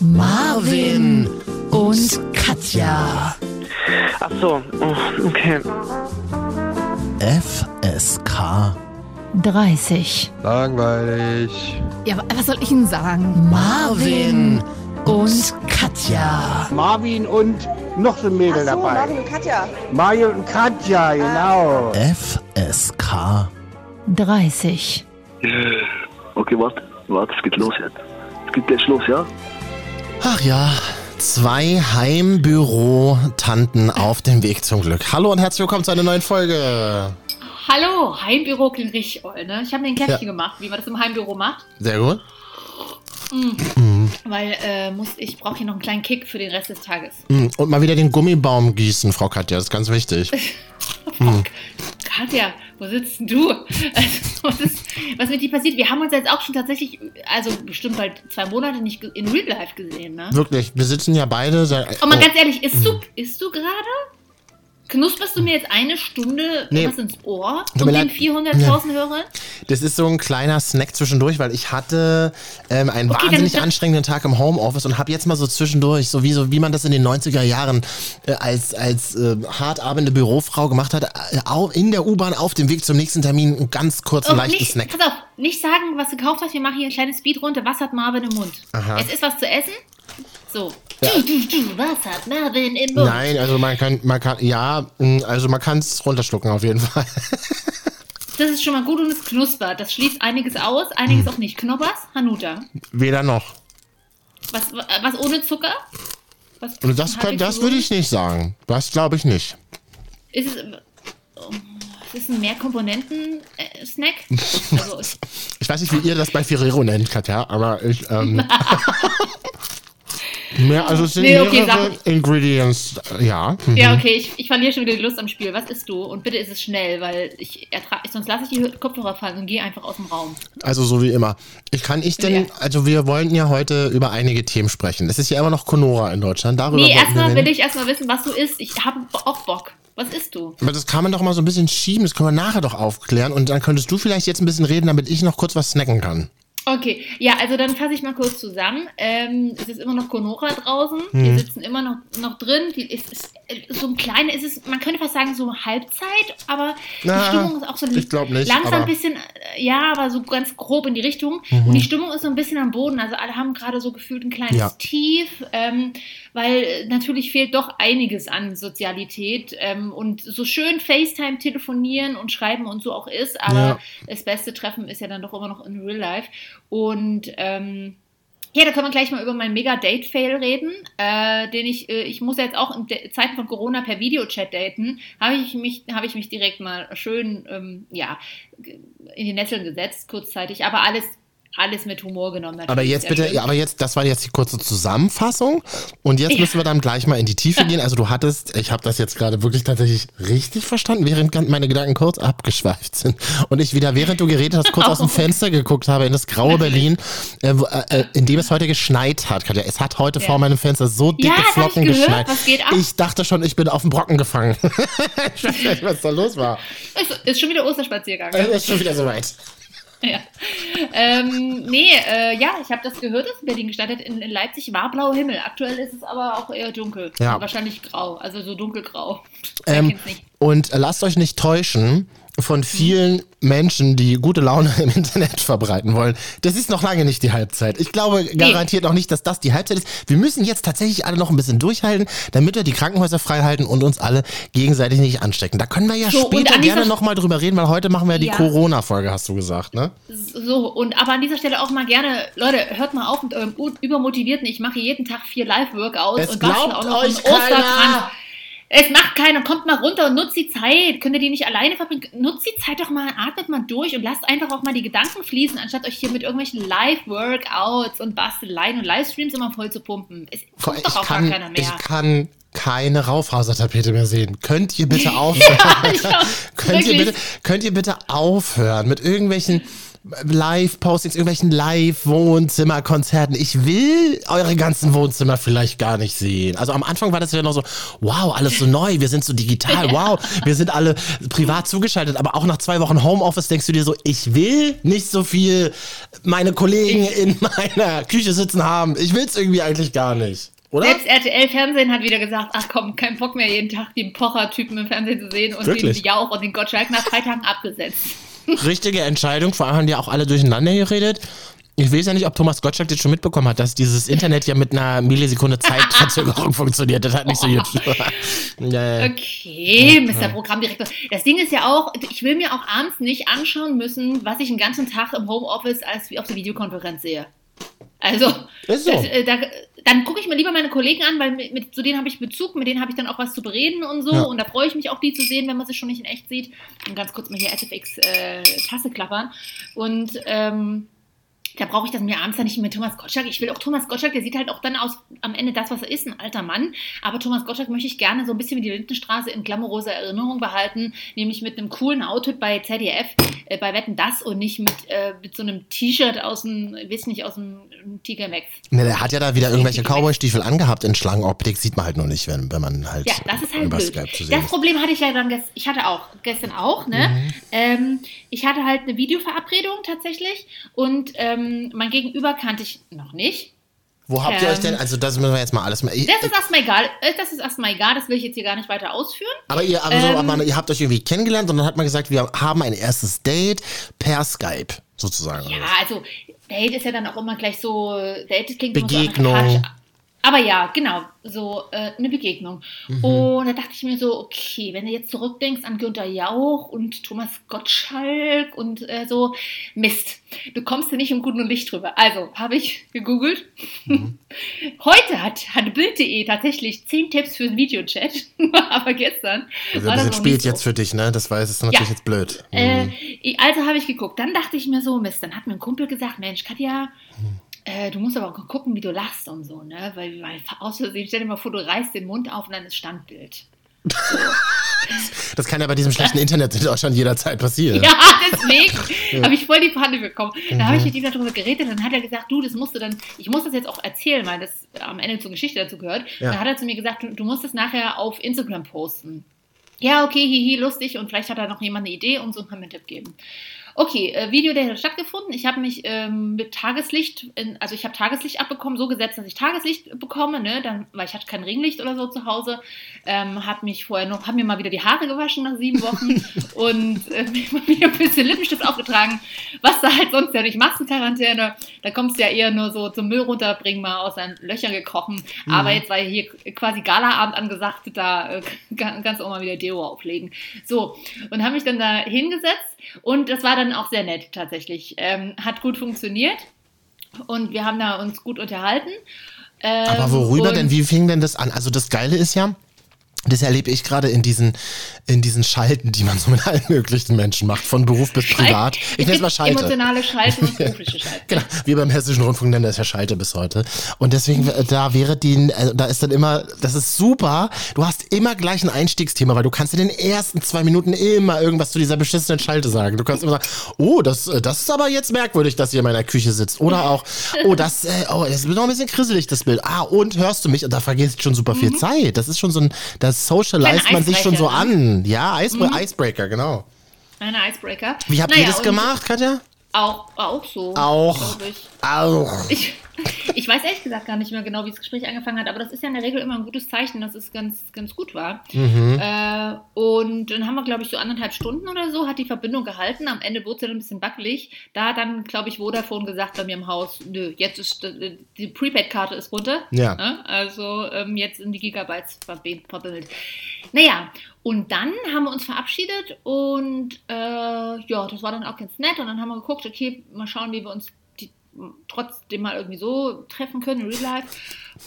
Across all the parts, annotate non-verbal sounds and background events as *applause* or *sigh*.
Marvin und Katja. Ach so, oh, okay. FSK 30. Langweilig. Ja, wa- was soll ich Ihnen sagen? Marvin und Katja. Marvin und noch so ein Mädel Ach so, dabei. Marvin und Katja. Mario und Katja, genau. FSK 30. Okay, warte, warte, es geht los jetzt. Es geht gleich los, ja? Ach ja, zwei Heimbüro-Tanten auf dem Weg zum Glück. Hallo und herzlich willkommen zu einer neuen Folge. Hallo, Heimbüro klingt richtig toll, ne? Ich habe mir ein Käffchen Ja. gemacht, wie man das im Heimbüro macht. Sehr gut. Weil äh, muss, ich brauche hier noch einen kleinen Kick für den Rest des Tages. Mm, Und mal wieder den Gummibaum gießen, Frau Katja, das ist ganz wichtig. *laughs* Katja, wo sitzt denn du? Also, was, ist, was mit dir passiert? Wir haben uns jetzt auch schon tatsächlich, also bestimmt bald zwei Monate nicht in Real Life gesehen, ne? Wirklich, wir sitzen ja beide seit. Oh, mal oh, ganz ehrlich, isst du, isst du gerade? Knusperst du mir jetzt eine Stunde Nee. was ins Ohr? Mir den leid. 400.000 Hörern? Das ist so ein kleiner Snack zwischendurch, weil ich hatte ähm, einen Okay, wahnsinnig dann- anstrengenden Tag im Homeoffice und habe jetzt mal so zwischendurch, so wie, so wie man das in den 90er Jahren äh, als, als äh, hart arbeitende Bürofrau gemacht hat, äh, in der U-Bahn auf dem Weg zum nächsten Termin einen ganz kurzen, Oh, leichten nicht, Snack. Pass auf, nicht sagen, was du gekauft hast. Wir machen hier ein kleines Speedrunde. Was hat Marvin im Mund? Aha. Es ist was zu essen? So. Du, was hat Marvin im Mund? Nein, also man kann, man kann, ja, mh, also man kann es runterschlucken auf jeden Fall. *laughs* Das ist schon mal gut und es knuspert. Das schließt einiges aus, einiges auch nicht. Knoppers, Hanuta. Weder noch. Was, was ohne Zucker? Was Und das, könnt, das würde ich nicht sagen. Das glaube ich nicht. Ist es, oh, ist es ein Mehrkomponenten-Snack? *laughs* Also, ich- Ich weiß nicht, wie ihr das bei Ferrero nennt, Katja, aber ich, ähm, *laughs* mehr, also es sind Nee, okay, mehrere sag- Ingredients, äh, ja. Mhm. ja, okay, ich, ich verliere schon wieder die Lust am Spiel. Was isst du? Und bitte ist es schnell, weil ich ertrage, sonst lasse ich die Kopfhörer fallen und gehe einfach aus dem Raum. Also so wie immer. Ich kann ich denn, Ja. also wir wollten ja heute über einige Themen sprechen. Es ist ja immer noch Conora in Deutschland, darüber Nee, erstmal will ich erstmal wissen, was du isst. Ich habe auch Bock. Was isst du? Aber das kann man doch mal so ein bisschen schieben, das können wir nachher doch aufklären und dann könntest du vielleicht jetzt ein bisschen reden, damit ich noch kurz was snacken kann. Okay, ja, also dann fasse ich mal kurz zusammen. Ähm, es ist immer noch Conora draußen. Hm. Wir sitzen immer noch, noch drin. Die ist, ist äh, so ein kleiner, ist es, man könnte fast sagen, so Halbzeit, aber Na, die Stimmung ist auch so nicht, langsam ein bisschen, äh, ja, aber so ganz grob in die Richtung. Mhm. Und die Stimmung ist so ein bisschen am Boden. Also alle haben gerade so gefühlt ein kleines Ja. Tief, ähm, weil äh, natürlich fehlt doch einiges an Sozialität. Ähm, und so schön FaceTime telefonieren und schreiben und so auch ist, aber Ja. das beste Treffen ist ja dann doch immer noch in Real Life. Und ähm, ja, da können wir gleich mal über meinen Mega-Date-Fail reden, äh, den ich, äh, ich muss ja jetzt auch in De Zeiten von Corona per Videochat daten, habe ich mich, habe ich mich direkt mal schön, ähm, ja, in die Nesseln gesetzt, kurzzeitig, aber alles, alles mit Humor genommen. Aber natürlich, jetzt sehr bitte, ja, aber jetzt, das war jetzt die kurze Zusammenfassung. Und jetzt Ja. müssen wir dann gleich mal in die Tiefe gehen. Also du hattest, ich habe das jetzt gerade wirklich tatsächlich richtig verstanden, während meine Gedanken kurz abgeschweift sind. Und ich wieder, während du geredet hast, kurz *laughs* aus dem Fenster geguckt habe in das graue Berlin, äh, äh, äh, in dem es heute geschneit hat. Katja. Es hat heute Ja. vor meinem Fenster so dicke Ja, hab ich Flocken gehört. geschneit. Was geht ab? Ich dachte schon, ich bin auf dem Brocken gefangen. *laughs* ich weiß nicht, was da los war. ist, ist schon wieder Osterspaziergang. Es ist schon wieder soweit. *laughs* Ja. Ähm, nee, äh, ja, ich habe das gehört, dass in Berlin gestartet. In, in Leipzig war blauer Himmel. Aktuell ist es aber auch eher dunkel. Ja. Wahrscheinlich grau, also so dunkelgrau. Ähm, und äh, lasst euch nicht täuschen von vielen Menschen, die gute Laune *laughs* im Internet verbreiten wollen. Das ist noch lange nicht die Halbzeit. Ich glaube garantiert noch nicht, dass das die Halbzeit ist. Wir müssen jetzt tatsächlich alle noch ein bisschen durchhalten, damit wir die Krankenhäuser frei halten und uns alle gegenseitig nicht anstecken. Da können wir ja So, später gerne nochmal drüber reden, weil heute machen wir ja die Ja. Corona-Folge, hast du gesagt, ne? So, und aber an dieser Stelle auch mal gerne, Leute, hört mal auf mit eurem übermotivierten, ich mache jeden Tag vier Live-Workouts Es und bastel glaubt auch noch euch einen Osterkranz. Es macht keiner, kommt mal runter und nutzt die Zeit. Könnt ihr die nicht alleine verbringen? Nutzt die Zeit doch mal, atmet mal durch und lasst einfach auch mal die Gedanken fließen, anstatt euch hier mit irgendwelchen Live-Workouts und Basteleien und Livestreams immer voll zu pumpen. Es Vor- guckt doch Ich auch gar kann, keiner mehr. ich kann keine Raufasertapete mehr sehen. Könnt ihr bitte *laughs* aufhören? Ja, *laughs* könnt, ihr bitte, könnt ihr bitte aufhören mit irgendwelchen Live-Postings, irgendwelchen Live-Wohnzimmerkonzerten. Ich will eure ganzen Wohnzimmer vielleicht gar nicht sehen. Also am Anfang war das ja noch so, wow, alles so neu, wir sind so digital, wow, wir sind alle privat zugeschaltet, aber auch nach zwei Wochen Homeoffice denkst du dir so, ich will nicht so viel meine Kollegen in *laughs* meiner Küche sitzen haben. Ich will es irgendwie eigentlich gar nicht. Oder? Selbst RTL Fernsehen hat wieder gesagt, ach komm, kein Bock mehr jeden Tag den Pocher-Typen im Fernsehen zu sehen und Wirklich? den Jauch und den Gottschalk nach drei Tagen abgesetzt. Richtige Entscheidung, vor allem haben die auch alle durcheinander geredet. Ich weiß ja nicht, ob Thomas Gottschalk das schon mitbekommen hat, dass dieses Internet ja mit einer Millisekunde Zeitverzögerung *laughs* funktioniert. Das hat nicht so gut. Okay, Mr. Programmdirektor. Das Ding ist ja auch, ich will mir auch abends nicht anschauen müssen, was ich den ganzen Tag im Homeoffice als wie auf der Videokonferenz sehe. Also, so. das, äh, da, dann gucke ich mir lieber meine Kollegen an, weil mit, mit, zu denen habe ich Bezug, mit denen habe ich dann auch was zu bereden und so. Ja. Und da freue ich mich auch, die zu sehen, wenn man sie schon nicht in echt sieht. Und ganz kurz mal hier SFX-Tasse klappern. Und ähm, da brauche ich das mir abends dann nicht mit Thomas Gottschalk. Ich will auch Thomas Gottschalk, der sieht halt auch dann aus am Ende das, was er ist, ein alter Mann. Aber Thomas Gottschalk möchte ich gerne so ein bisschen wie die Lindenstraße in glamouröser Erinnerung behalten, nämlich mit einem coolen Outfit bei ZDF, äh, bei Wetten das und nicht mit, äh, mit so einem T-Shirt aus dem, weiß nicht, aus dem Tiger Max. Ne, der hat ja da wieder irgendwelche Cowboy-Stiefel angehabt in Schlangenoptik. Sieht man halt nur nicht, wenn, wenn man halt Ja, das ist halt blöd. Skype zu sehen Das ist. Mhm. Problem hatte ich ja dann, gest ich hatte auch, gestern auch, ne? Ähm, ich hatte halt eine Videoverabredung tatsächlich und ähm, mein Gegenüber kannte ich noch nicht. Wo habt ihr ähm, euch denn, also das müssen wir jetzt mal alles mal. Ich, Das ist erstmal egal, äh, das ist erstmal egal, das will ich jetzt hier gar nicht weiter ausführen. aber ihr, aber so, ähm, aber ihr habt euch irgendwie kennengelernt und dann hat man gesagt, wir haben ein erstes Date per Skype sozusagen. Ja, also Date ist ja dann auch immer gleich so, Date klingt so Begegnung. amerikanisch. Aber ja, genau, so äh, eine Begegnung. Mhm. Und da dachte ich mir so, okay, wenn du jetzt zurückdenkst an Günther Jauch und Thomas Gottschalk und äh, so, Mist, du kommst da nicht im guten Licht drüber. Also, habe ich *laughs* gegoogelt. *laughs* Heute hat, hat Bild.de tatsächlich 10 Tipps für den Videochat, *laughs* aber gestern Also ein das bisschen spät so. jetzt für dich, ne? Das weiß ist natürlich Ja. jetzt blöd. Äh, Mhm. ich- also habe ich geguckt. Dann dachte ich mir so, Mist, dann hat mir ein Kumpel gesagt, Mensch, Katja, äh, du musst aber auch gucken, wie du lachst und so, ne? Weil, weil aus Versehen, stell dir mal vor, du reißt den Mund auf und dann ist Standbild. Das kann ja bei diesem schlechten Internet in Deutschland jederzeit passieren. Ja, deswegen habe ich voll die Panne bekommen. Da habe ich mit ihm darüber geredet und dann hat er gesagt, du, das musst du dann, ich muss das jetzt auch erzählen, weil das am Ende zur Geschichte dazu gehört. Ja. Dann hat er zu mir gesagt, du, du musst es nachher auf Instagram posten. Ja, okay, hihi, lustig und vielleicht hat da noch jemand eine Idee und so kann mir einen Tipp geben. Okay, äh, Video, der hat stattgefunden. Ich habe mich ähm, mit Tageslicht, in, also ich habe Tageslicht abbekommen, so gesetzt, dass ich Tageslicht bekomme, ne? Dann, weil ich hatte kein Ringlicht oder so zu Hause. Ähm, habe mich vorher noch, habe mir mal wieder die Haare gewaschen nach sieben Wochen *laughs* und äh, *laughs* mir ein bisschen Lippenstift aufgetragen, was du halt sonst ja nicht machst in Quarantäne. Da kommst du ja eher nur so zum Müll runterbringen, mal aus deinen Löchern gekrochen. Aber jetzt war hier quasi Galaabend angesagt, da äh, kann- kannst du auch mal wieder Deo auflegen. So, und habe mich dann da hingesetzt und das war dann auch sehr nett tatsächlich. Ähm, hat gut funktioniert und wir haben da uns gut unterhalten. Ähm, Aber worüber und- denn? Wie fing denn das an? Also das Geile ist ja, das erlebe ich gerade in diesen, in diesen Schalten, die man so mit allen möglichen Menschen macht, von Beruf bis privat. Ich nenne es mal Schalte. Emotionale Schalten und *laughs* berufliche Schalten. Genau, wir beim Hessischen Rundfunk nennen das ja Schalte bis heute. Und deswegen, äh, da wäre die, äh, da ist dann immer, das ist super, du hast immer gleich ein Einstiegsthema, weil du kannst in den ersten zwei Minuten immer irgendwas zu dieser beschissenen Schalte sagen. Du kannst immer sagen, oh, das, äh, das ist aber jetzt merkwürdig, dass ihr in meiner Küche sitzt. Oder auch, oh, das, oh, das ist noch ein bisschen krisselig, das Bild. Ah, und hörst du mich? Und da vergisst schon super viel Zeit. Das ist schon so ein, das socialize Kleine man sich schon so an. Ja, Icebreaker, Icebreaker, genau. Eine Icebreaker. Wie habt Naja, ihr das gemacht, Katja? Auch, auch so. Auch. Ich. Auch. Ich, *laughs* ich weiß ehrlich gesagt gar nicht mehr genau, wie das Gespräch angefangen hat, aber das ist ja in der Regel immer ein gutes Zeichen, dass es ganz, ganz gut war. Mhm. Äh, und dann haben wir, glaube ich, so anderthalb Stunden oder so, hat die Verbindung gehalten. Am Ende wurde es dann ein bisschen wackelig. Da hat dann, glaube ich, Vodafone gesagt bei mir im Haus, nö, jetzt ist äh, die Prepaid-Karte ist runter. Ja. Ne? Also ähm, jetzt sind die Gigabytes verb- verbindet. Naja, und dann haben wir uns verabschiedet und äh, ja, das war dann auch ganz nett. Und dann haben wir geguckt, okay, mal schauen, wie wir uns trotzdem mal irgendwie so treffen können, in Real Life.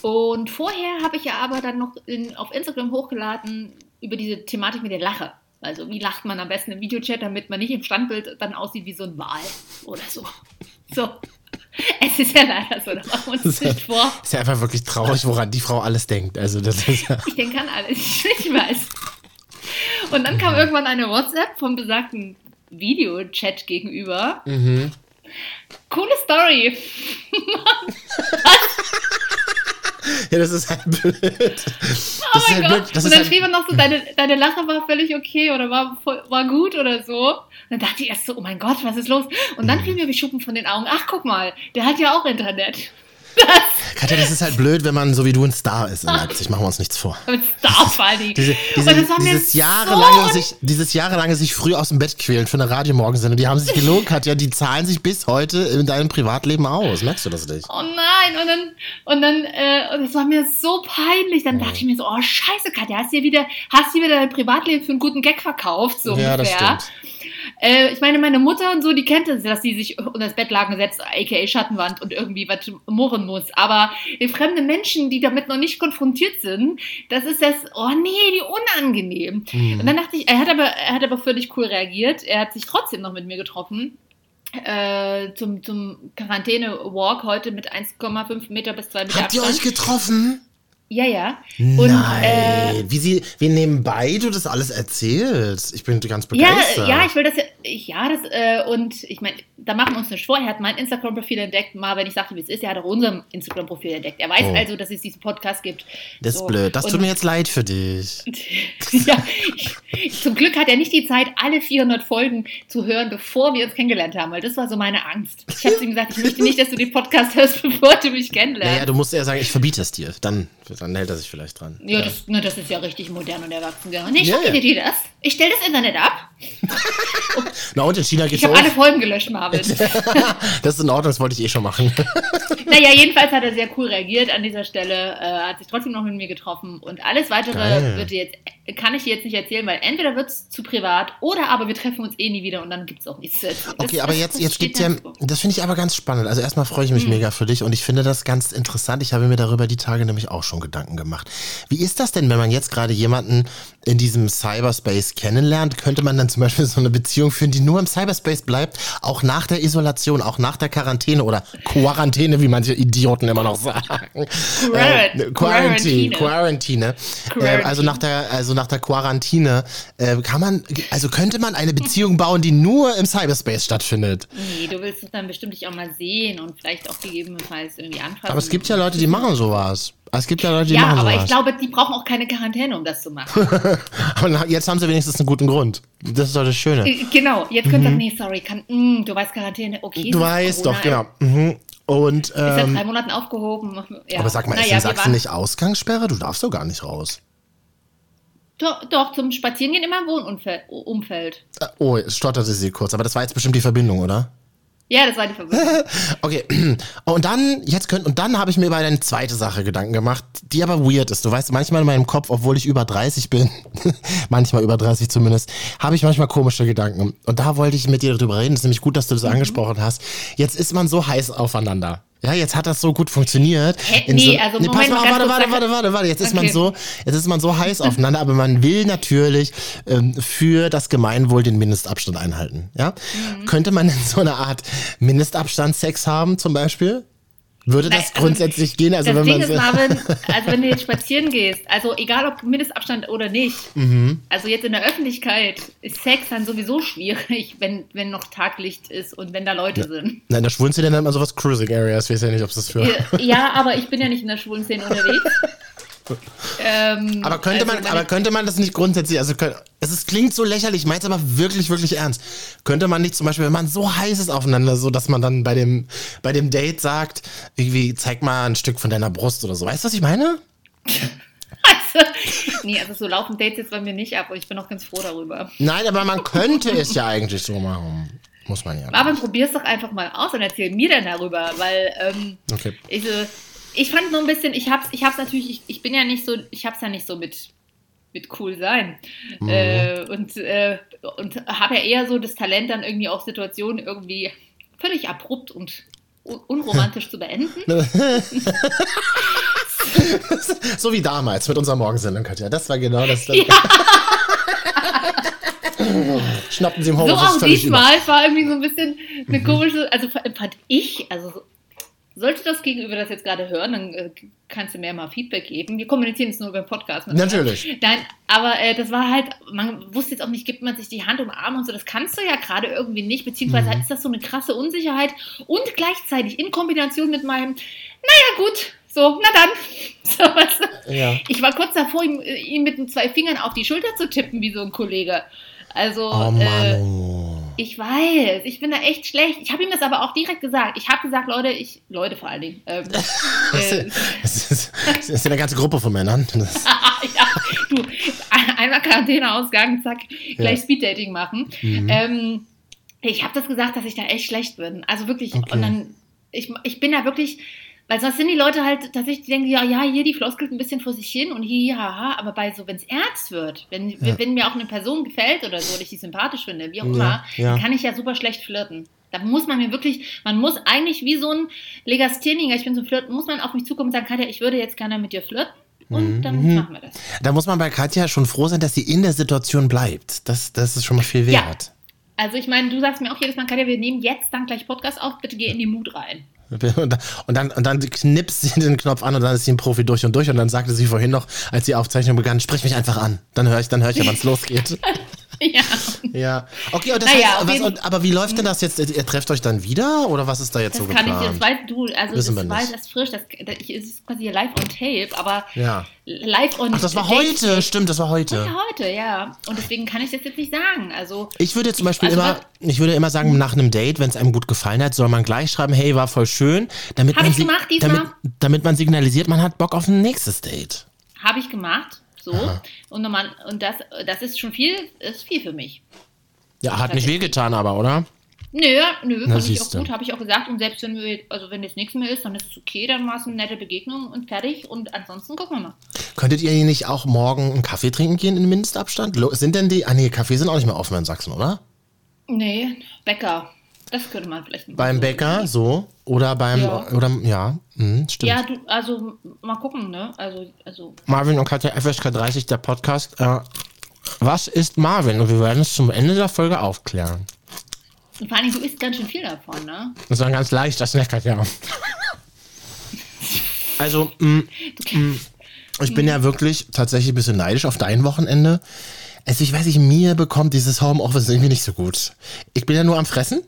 Und vorher habe ich ja aber dann noch in, auf Instagram hochgeladen über diese Thematik mit der Lache. Also wie lacht man am besten im Videochat, damit man nicht im Standbild dann aussieht wie so ein Wal oder so. So. Es ist ja leider so, da machen wir uns Das nicht vor. ist ja einfach wirklich traurig, woran die Frau alles denkt. Also das ist ja. Ich denke an alles. Ich weiß. Und dann kam irgendwann eine WhatsApp vom besagten Videochat gegenüber. Mhm. Coole Story. *laughs* Ja, das ist halt blöd. Das Oh mein halt blöd. Gott. Das und dann halt, schrieb er noch so, deine, deine Lache war völlig okay oder war, war gut oder so. Und dann dachte ich erst so, oh mein Gott, was ist los? Und Mhm. dann fiel mir wie Schuppen von den Augen. Ach, guck mal, der hat ja auch Internet. Katja, das ist halt blöd, wenn man so wie du ein Star ist in Leipzig. Machen wir uns nichts vor. Mit Star vor Dingen. Diese, diese, das dieses, so jahrelange sich, dieses jahrelange sich früh aus dem Bett quälen für eine Radiomorgensendung, die haben sich gelogen, Katja, die zahlen sich bis heute in deinem Privatleben aus. Merkst du das nicht? Oh nein, und dann, und dann, äh, und das war mir so peinlich. Dann dachte ich mir so, oh scheiße, Katja, hast du dir wieder, hast du dir wieder dein Privatleben für einen guten Gag verkauft, so ja, das ungefähr. stimmt. Äh, ich meine, meine Mutter und so, die kennt es, dass sie sich unter das Bettlaken setzt, aka Schattenwand und irgendwie was murren muss. Aber fremde Menschen, die damit noch nicht konfrontiert sind, das ist das, oh nee, wie unangenehm. Mhm. Und dann dachte ich, er hat aber, er hat aber völlig cool reagiert. Er hat sich trotzdem noch mit mir getroffen. Äh, zum, zum Quarantäne-Walk heute mit 1,5 Meter bis 2 Meter Habt ihr Abstand. euch getroffen? Ja, ja. Und, Nein. äh, wie, sie, wie nebenbei du das alles erzählst. Ich bin ganz Ja, begeistert. ja, ich will das ja, ja, das, äh, und ich meine, da machen wir uns nicht vor, er hat mein Instagram-Profil entdeckt, mal, wenn ich sagte, wie es ist, er hat auch unser Instagram-Profil entdeckt. Er weiß Oh. also, dass es diesen Podcast gibt. Das ist So. blöd. Das tut Und- mir jetzt leid für dich. *laughs* ja, ich, zum Glück hat er nicht die Zeit, alle 400 Folgen zu hören, bevor wir uns kennengelernt haben, weil das war so meine Angst. Ich habe ihm gesagt, ich möchte nicht, dass du den Podcast hörst, *laughs* bevor du mich Naja, kennenlernst. du musst eher sagen, ich verbiete es dir. Dann, dann hält er sich vielleicht dran. Ja, das, na, das ist ja richtig modern und erwachsen. Ja. Nee, ich Ja, yeah. ja. dir das. Ich stelle das Internet ab. *laughs* Na und in China Ich geht's habe auch. alle Folgen gelöscht, Marvin. *laughs* Das ist in Ordnung, das wollte ich eh schon machen. *laughs* Naja, jedenfalls hat er sehr cool reagiert an dieser Stelle, äh, hat sich trotzdem noch mit mir getroffen und alles weitere Geil. wird jetzt, kann ich dir jetzt nicht erzählen, weil entweder wird es zu privat oder aber wir treffen uns eh nie wieder und dann gibt es auch nichts zu erzählen. Das- Okay, aber das- jetzt, das jetzt steht gibt's ja, das finde ich aber ganz spannend. Also erstmal freue ich mich Mhm. mega für dich und ich finde das ganz interessant. Ich habe mir darüber die Tage nämlich auch schon Gedanken gemacht. Wie ist das denn, wenn man jetzt gerade jemanden in diesem Cyberspace kennenlernt? Könnte man dann zum Beispiel so eine Beziehung führen, die nur im Cyberspace bleibt, auch nach der Isolation, auch nach der Quarantäne oder Quarantäne, wie manche Idioten immer noch sagen. Quarant- Quarantine. Quarantine. Quarantine. Äh, also nach der, also nach der Quarantine äh, kann man, also könnte man eine Beziehung bauen, die nur im Cyberspace stattfindet. Nee, du willst es dann bestimmt dich auch mal sehen und vielleicht auch gegebenenfalls irgendwie anfassen. Aber es gibt ja Leute, die machen sowas. Es gibt ja Leute, die Ja, machen aber sowas. ich glaube, die brauchen auch keine Quarantäne, um das zu machen. *laughs* *laughs* Aber jetzt haben sie wenigstens einen guten Grund. Das ist doch das Schöne. Äh, genau, jetzt könnt ihr sagen, nee, sorry, kann, mm, du weißt Quarantäne, okay. Mhm. Du ist weißt Corona, doch, genau. Mhm. Und, Ist seit ähm, drei Monaten aufgehoben. Ja. aber sag mal, ist Naja, in wir Sachsen nicht Ausgangssperre? Du darfst doch gar nicht raus. Doch, doch, zum Spazierengehen immer im Wohnumfeld. Äh, Oh, es stotterte sie kurz, aber das war jetzt bestimmt die Verbindung, oder? Ja, das war die Verbindung. *laughs* Okay, *clears throat* und dann, jetzt könnt, und dann habe ich mir über eine zweite Sache Gedanken gemacht, die aber weird ist. Du weißt, manchmal in meinem Kopf, obwohl ich über 30 bin, *laughs* manchmal über 30 zumindest, habe ich manchmal komische Gedanken. Und da wollte ich mit dir drüber reden. Es ist nämlich gut, dass du das Mhm. angesprochen hast. Jetzt ist man so heiß aufeinander. Ja, jetzt hat das so gut funktioniert. Hä? Nee, so, also nee, pass Moment, mal mal warte, warte, warte, warte, warte. Jetzt ist man Okay. so, jetzt ist man so heiß aufeinander, aber man will natürlich ähm, für das Gemeinwohl den Mindestabstand einhalten. Ja? Mhm. Könnte man denn so eine Art Mindestabstand-Sex haben, zum Beispiel? Würde das Nein, also, grundsätzlich gehen? Also das wenn Ding man ist, Marvin, *laughs* also wenn du jetzt spazieren gehst, also egal ob Mindestabstand oder nicht, Mhm. also jetzt in der Öffentlichkeit ist Sex dann sowieso schwierig, *laughs* wenn, wenn noch Taglicht ist und wenn da Leute sind. Nein, der schwulen Szene nennt man sowas Cruising Areas. Ich weiß ja nicht, ob es das für. Ja, Ja, aber ich bin ja nicht in der schwulen Szene unterwegs. *laughs* ähm, Aber könnte, also man, aber könnte man das nicht grundsätzlich, also es ist, klingt so lächerlich, ich meine es aber wirklich, wirklich ernst. Könnte man nicht zum Beispiel, wenn man so heiß ist aufeinander, so dass man dann bei dem, bei dem Date sagt, irgendwie zeig mal ein Stück von deiner Brust oder so. Weißt du, was ich meine? *laughs* Also, nee, also so laufen Dates jetzt bei mir nicht ab und ich bin auch ganz froh darüber. Nein, aber man könnte es ja eigentlich so machen. Muss man ja. Aber probier's doch einfach mal aus und erzähl mir dann darüber, weil ähm, Okay. ich, ich fand nur ein bisschen, ich hab's, ich hab's natürlich, ich, ich bin ja nicht so, ich hab's ja nicht so mit, mit cool sein. Mhm. Äh, und äh, und habe ja eher so das Talent, dann irgendwie auch Situationen irgendwie völlig abrupt und un unromantisch zu beenden. *laughs* So wie damals mit unserer Morgensendung, Katja. Das war genau das. Ja. *laughs* Schnappten sie im So Homeoffice auch völlig über. diesmal, es war irgendwie so ein bisschen Mhm. eine komische, also fand ich, also so, sollte das Gegenüber das jetzt gerade hören, dann äh, kannst du mir mal Feedback geben. Wir kommunizieren es nur über den Podcast. *laughs* Natürlich. Nein, aber äh, das war halt, man wusste jetzt auch nicht, gibt man sich die Hand umarmen und so. Das kannst du ja gerade irgendwie nicht, beziehungsweise Mhm. ist das so eine krasse Unsicherheit und gleichzeitig in Kombination mit meinem, naja, gut, so, na dann. *laughs* So, weißt du? Ja. Ich war kurz davor, ihm, äh, ihm mit den zwei Fingern auf die Schulter zu tippen, wie so ein Kollege. Also, Oh äh, Mann. oh. Ich weiß, ich bin da echt schlecht. Ich habe ihm das aber auch direkt gesagt. Ich habe gesagt, Leute, ich, Leute vor allen Dingen. Ähm, *laughs* äh, Das ist, das ist ja eine ganze Gruppe von Männern. *laughs* Ja, du, ein- einmal Quarantäneausgang, zack, gleich Speeddating machen. Mhm. Ähm, ich habe das gesagt, dass ich da echt schlecht bin. Also wirklich, Okay. und dann, ich, ich bin da wirklich, weil sonst sind die Leute halt tatsächlich, die denken, ja, ja, hier, die floskelt ein bisschen vor sich hin und hier, haha, aber bei so, wenn es ernst wird, wenn, Ja. wenn mir auch eine Person gefällt oder so, oder ich die sympathisch finde, wie auch Ja, immer, ja. dann kann ich ja super schlecht flirten. Da muss man mir wirklich, man muss eigentlich wie so ein Legastheniker, ich bin so flirten, muss man auf mich zukommen und sagen, Katja, ich würde jetzt gerne mit dir flirten und dann Mhm. machen wir das. da muss man bei Katja schon froh sein, dass sie in der Situation bleibt. Das, das ist schon mal viel Ja. wert. Also ich meine, du sagst mir auch jedes Mal, Katja, wir nehmen jetzt dann gleich Podcast auf, bitte geh in die Mut rein. Und dann, und, dann, knipst sie den Knopf an und dann ist sie ein Profi durch und durch. Und dann sagte sie vorhin noch, als die Aufzeichnung begann, sprich mich einfach an. Dann höre ich, dann höre ich ja, wann es losgeht. *laughs* ja. Ja. Okay, und das Naja, heißt, was, und, aber wie läuft denn das jetzt? Ihr trefft euch dann wieder oder was ist da jetzt Das so kann ich, geplant? das weißt du, also Wissen das wir war nicht. das frisch, das, das ist quasi hier live on tape, aber Ja. live on Ach, das war heute, stimmt, das war heute. Ja, heute, ja. Und deswegen kann ich das jetzt nicht sagen. Also, Ich würde zum Beispiel also immer, ich würde immer sagen, nach einem Date, wenn es einem gut gefallen hat, soll man gleich schreiben, hey, war voll schön, damit man ich gemacht damit, damit man signalisiert, man hat Bock auf ein nächstes Date. habe ich gemacht, so. Und, normal, und das, das ist schon viel, ist viel für mich. Ja, hat nicht wehgetan, aber, oder? Nö, nö, Na, fand ich auch gut, habe ich auch gesagt. Und selbst wenn wir, also wenn das nichts mehr ist, dann ist es okay, dann war es eine nette Begegnung und fertig. Und ansonsten gucken wir mal. Könntet ihr hier nicht auch morgen einen Kaffee trinken gehen in Mindestabstand? Sind denn die, ah nee, Kaffee sind auch nicht mehr offen in Sachsen, oder? Nee, Bäcker. Das könnte man vielleicht mal Beim Bäcker, so, oder beim, Ja. oder, ja, hm, stimmt. Ja, du, also mal gucken, ne? Also, also Marvin und Katja, FSK 30, der Podcast. Äh, was ist Marvin? Und wir werden es zum Ende der Folge aufklären. und vor allem, du isst ganz schön viel davon, ne? Das ein ganz leichter Snack, Katja. Also, mh, mh, ich bin ja wirklich tatsächlich ein bisschen neidisch auf dein Wochenende. Also ich weiß nicht, mir bekommt dieses Homeoffice irgendwie nicht so gut. Ich bin ja nur am Fressen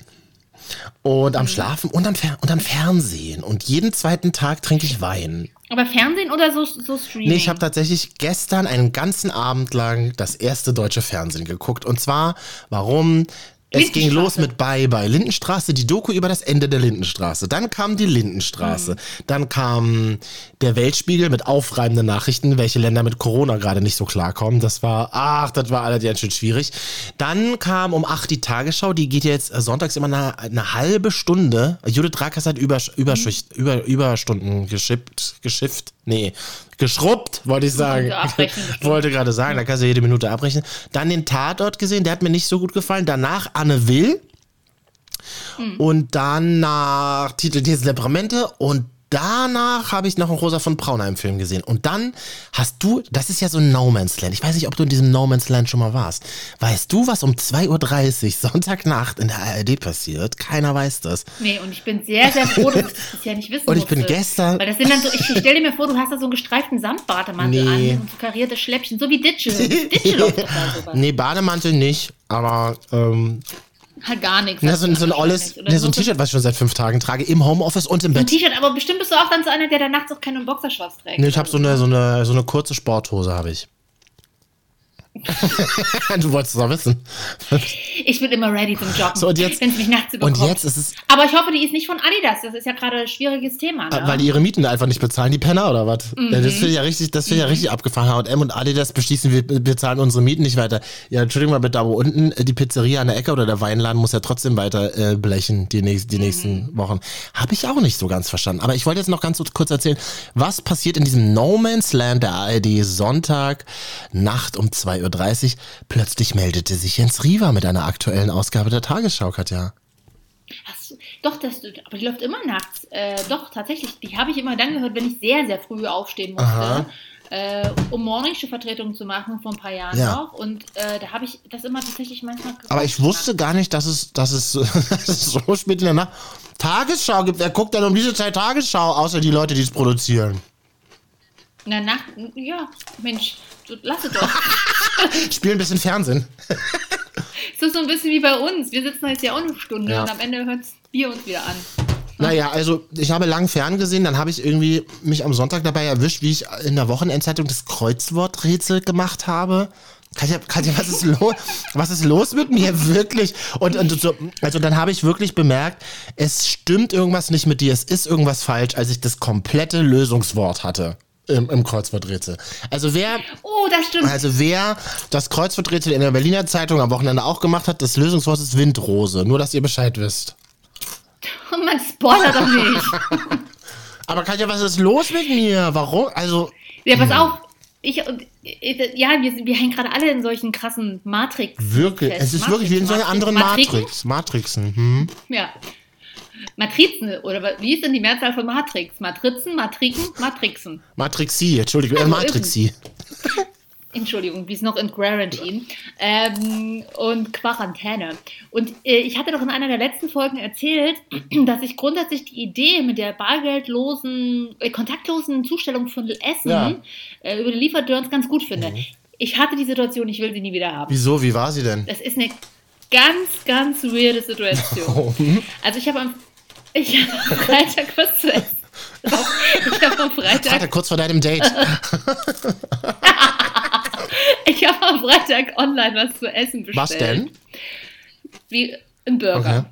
und am Schlafen und am, Fer und am Fernsehen. Und jeden zweiten Tag trinke ich Wein. Aber Fernsehen oder so, so Streaming? Nee, ich habe tatsächlich gestern einen ganzen Abend lang das erste deutsche Fernsehen geguckt. Und zwar, warum? Es ging los mit Bye Bye Lindenstraße, die Doku über das Ende der Lindenstraße. Dann kam die Lindenstraße. Dann kam der Weltspiegel mit aufreibenden Nachrichten, welche Länder mit Corona gerade nicht so klarkommen. Das war, ach, das war allerdings schön schwierig. Dann kam um acht die Tagesschau, die geht jetzt sonntags immer eine, eine halbe Stunde. Judith Rakers hat Übersch Überschicht, über, Überstunden geschippt, geschifft. Nee, geschrubbt, wollte ich sagen. *laughs* Bestimmt. *laughs* wollte gerade sagen, da kannst du jede Minute abrechnen. Dann den Tatort gesehen, der hat mir nicht so gut gefallen. Danach Anne Will. Und danach Titel Thesen Temperamente und danach habe ich noch einen Rosa von Braunheim Film gesehen. Und dann hast du, das ist ja so ein No Man's Land. Ich weiß nicht, ob du in diesem No Man's Land schon mal warst. Weißt du, was um 2.30 Uhr Sonntagnacht in der ARD passiert? Keiner weiß das. Nee, und ich bin sehr, sehr froh, dass ich das bisher nicht wissen Und ich bin musste. gestern- Weil das sind dann so, ich stell dir mir vor, du hast da so einen gestreiften Samtbademantel Nee. an und so karierte Schläppchen, so wie *laughs* oder sowas. Nee, Bademantel nicht, aber ähm, Halt gar nichts. ja, so, ein- so ein olles, nee, so ein T-Shirt, was ich schon seit fünf Tagen trage, im Homeoffice und im So ein Bett. T-Shirt, aber bestimmt bist du auch dann so einer, der da nachts auch keine Boxershorts trägt. Nee, ich habe so eine, so, eine, so eine kurze Sporthose, habe ich. Du wolltest es auch wissen. Ich bin immer ready zum Joggen, So, und jetzt- wenn es mich nachts Und überkommt. jetzt ist es, aber ich hoffe, die ist nicht von Adidas. Das ist ja gerade ein schwieriges Thema. Ne? weil die ihre Mieten einfach nicht bezahlen, die Penner oder was? Ja, das finde ich ja richtig, das finde ich ja richtig abgefahren. H&M und Adidas beschließen, wir bezahlen unsere Mieten nicht weiter. Ja, Entschuldigung mal bitte, aber unten äh, die Pizzeria an der Ecke oder der Weinladen muss ja trotzdem weiter äh, blechen die, nächst, die nächsten Wochen. Habe ich auch nicht so ganz verstanden. Aber ich wollte jetzt noch ganz kurz erzählen, was passiert in diesem No Man's Land der ARD Sonntag Nacht um 2.30 Uhr. Plötzlich meldete sich Jens Riva mit einer aktuellen Ausgabe der Tagesschau, Katja. Ach so, doch, das, aber die läuft immer nachts. Äh, doch, tatsächlich. Die habe ich immer dann gehört, wenn ich sehr, sehr früh aufstehen musste. Aha. äh, um Morningshow-Vertretung zu machen vor ein paar Jahren Ja. noch. Und äh, da habe ich das immer tatsächlich manchmal geguckt. Aber ich wusste gar nicht, dass es, dass es, *laughs* dass es so spät in der Nacht Tagesschau gibt. Wer guckt denn um diese Zeit Tagesschau, außer die Leute, die es produzieren? In der Nacht, ja, Mensch, du, lass es doch. *laughs* *laughs* Spielen ein bisschen Fernsehen. Es ist so ein bisschen wie bei uns. Wir sitzen jetzt ja auch eine Stunde Ja. und am Ende hört Bier uns wieder an. Naja, also ich habe lang ferngesehen, dann habe ich irgendwie mich am Sonntag dabei erwischt, wie ich in der Wochenendzeitung das Kreuzworträtsel gemacht habe. Katja, Katja was, ist los, *laughs* was ist los mit mir wirklich? Und, und so, also dann habe ich wirklich bemerkt, es stimmt irgendwas nicht mit dir, es ist irgendwas falsch, als ich das komplette Lösungswort hatte im, im Kreuzworträtsel. Also wer Oh, das stimmt. also wer das Kreuzworträtsel in der Berliner Zeitung am Wochenende auch gemacht hat, das Lösungswort ist Windrose. Nur, dass ihr Bescheid wisst. Man spoilert doch nicht. *laughs* Aber Katja, was ist los mit mir? Warum? Also, Ja, pass auf. Ich und äh, ja, wir, wir hängen gerade alle in solchen krassen Matrix. wirklich, fest. es ist wirklich wie in so einer anderen? Matrix. Matrixen. Hm? Ja. Matrizen, oder wie ist denn die Mehrzahl von Matrix? Matrizen, Matriken, Matrixen. Matrixie, Entschuldigung, äh, Matrixie. *laughs* Entschuldigung, wie ist noch in Quarantine ähm, und Quarantäne. Und äh, ich hatte doch in einer der letzten Folgen erzählt, *clears throat* dass ich grundsätzlich die Idee mit der bargeldlosen, äh, kontaktlosen Zustellung von Essen Ja. Mhm. äh, über die Lieferdirns ganz gut finde. Ich hatte die Situation, ich will sie nie wieder haben. Wieso, wie war sie denn? Das ist eine ganz, ganz weirde Situation. *laughs* Also ich habe am, ich habe *laughs* am Freitag was zu essen. Ich habe am Freitag Vater, kurz vor deinem Date. *laughs* Ich habe am Freitag online was zu essen bestellt. Was denn? Wie ein Burger. Okay.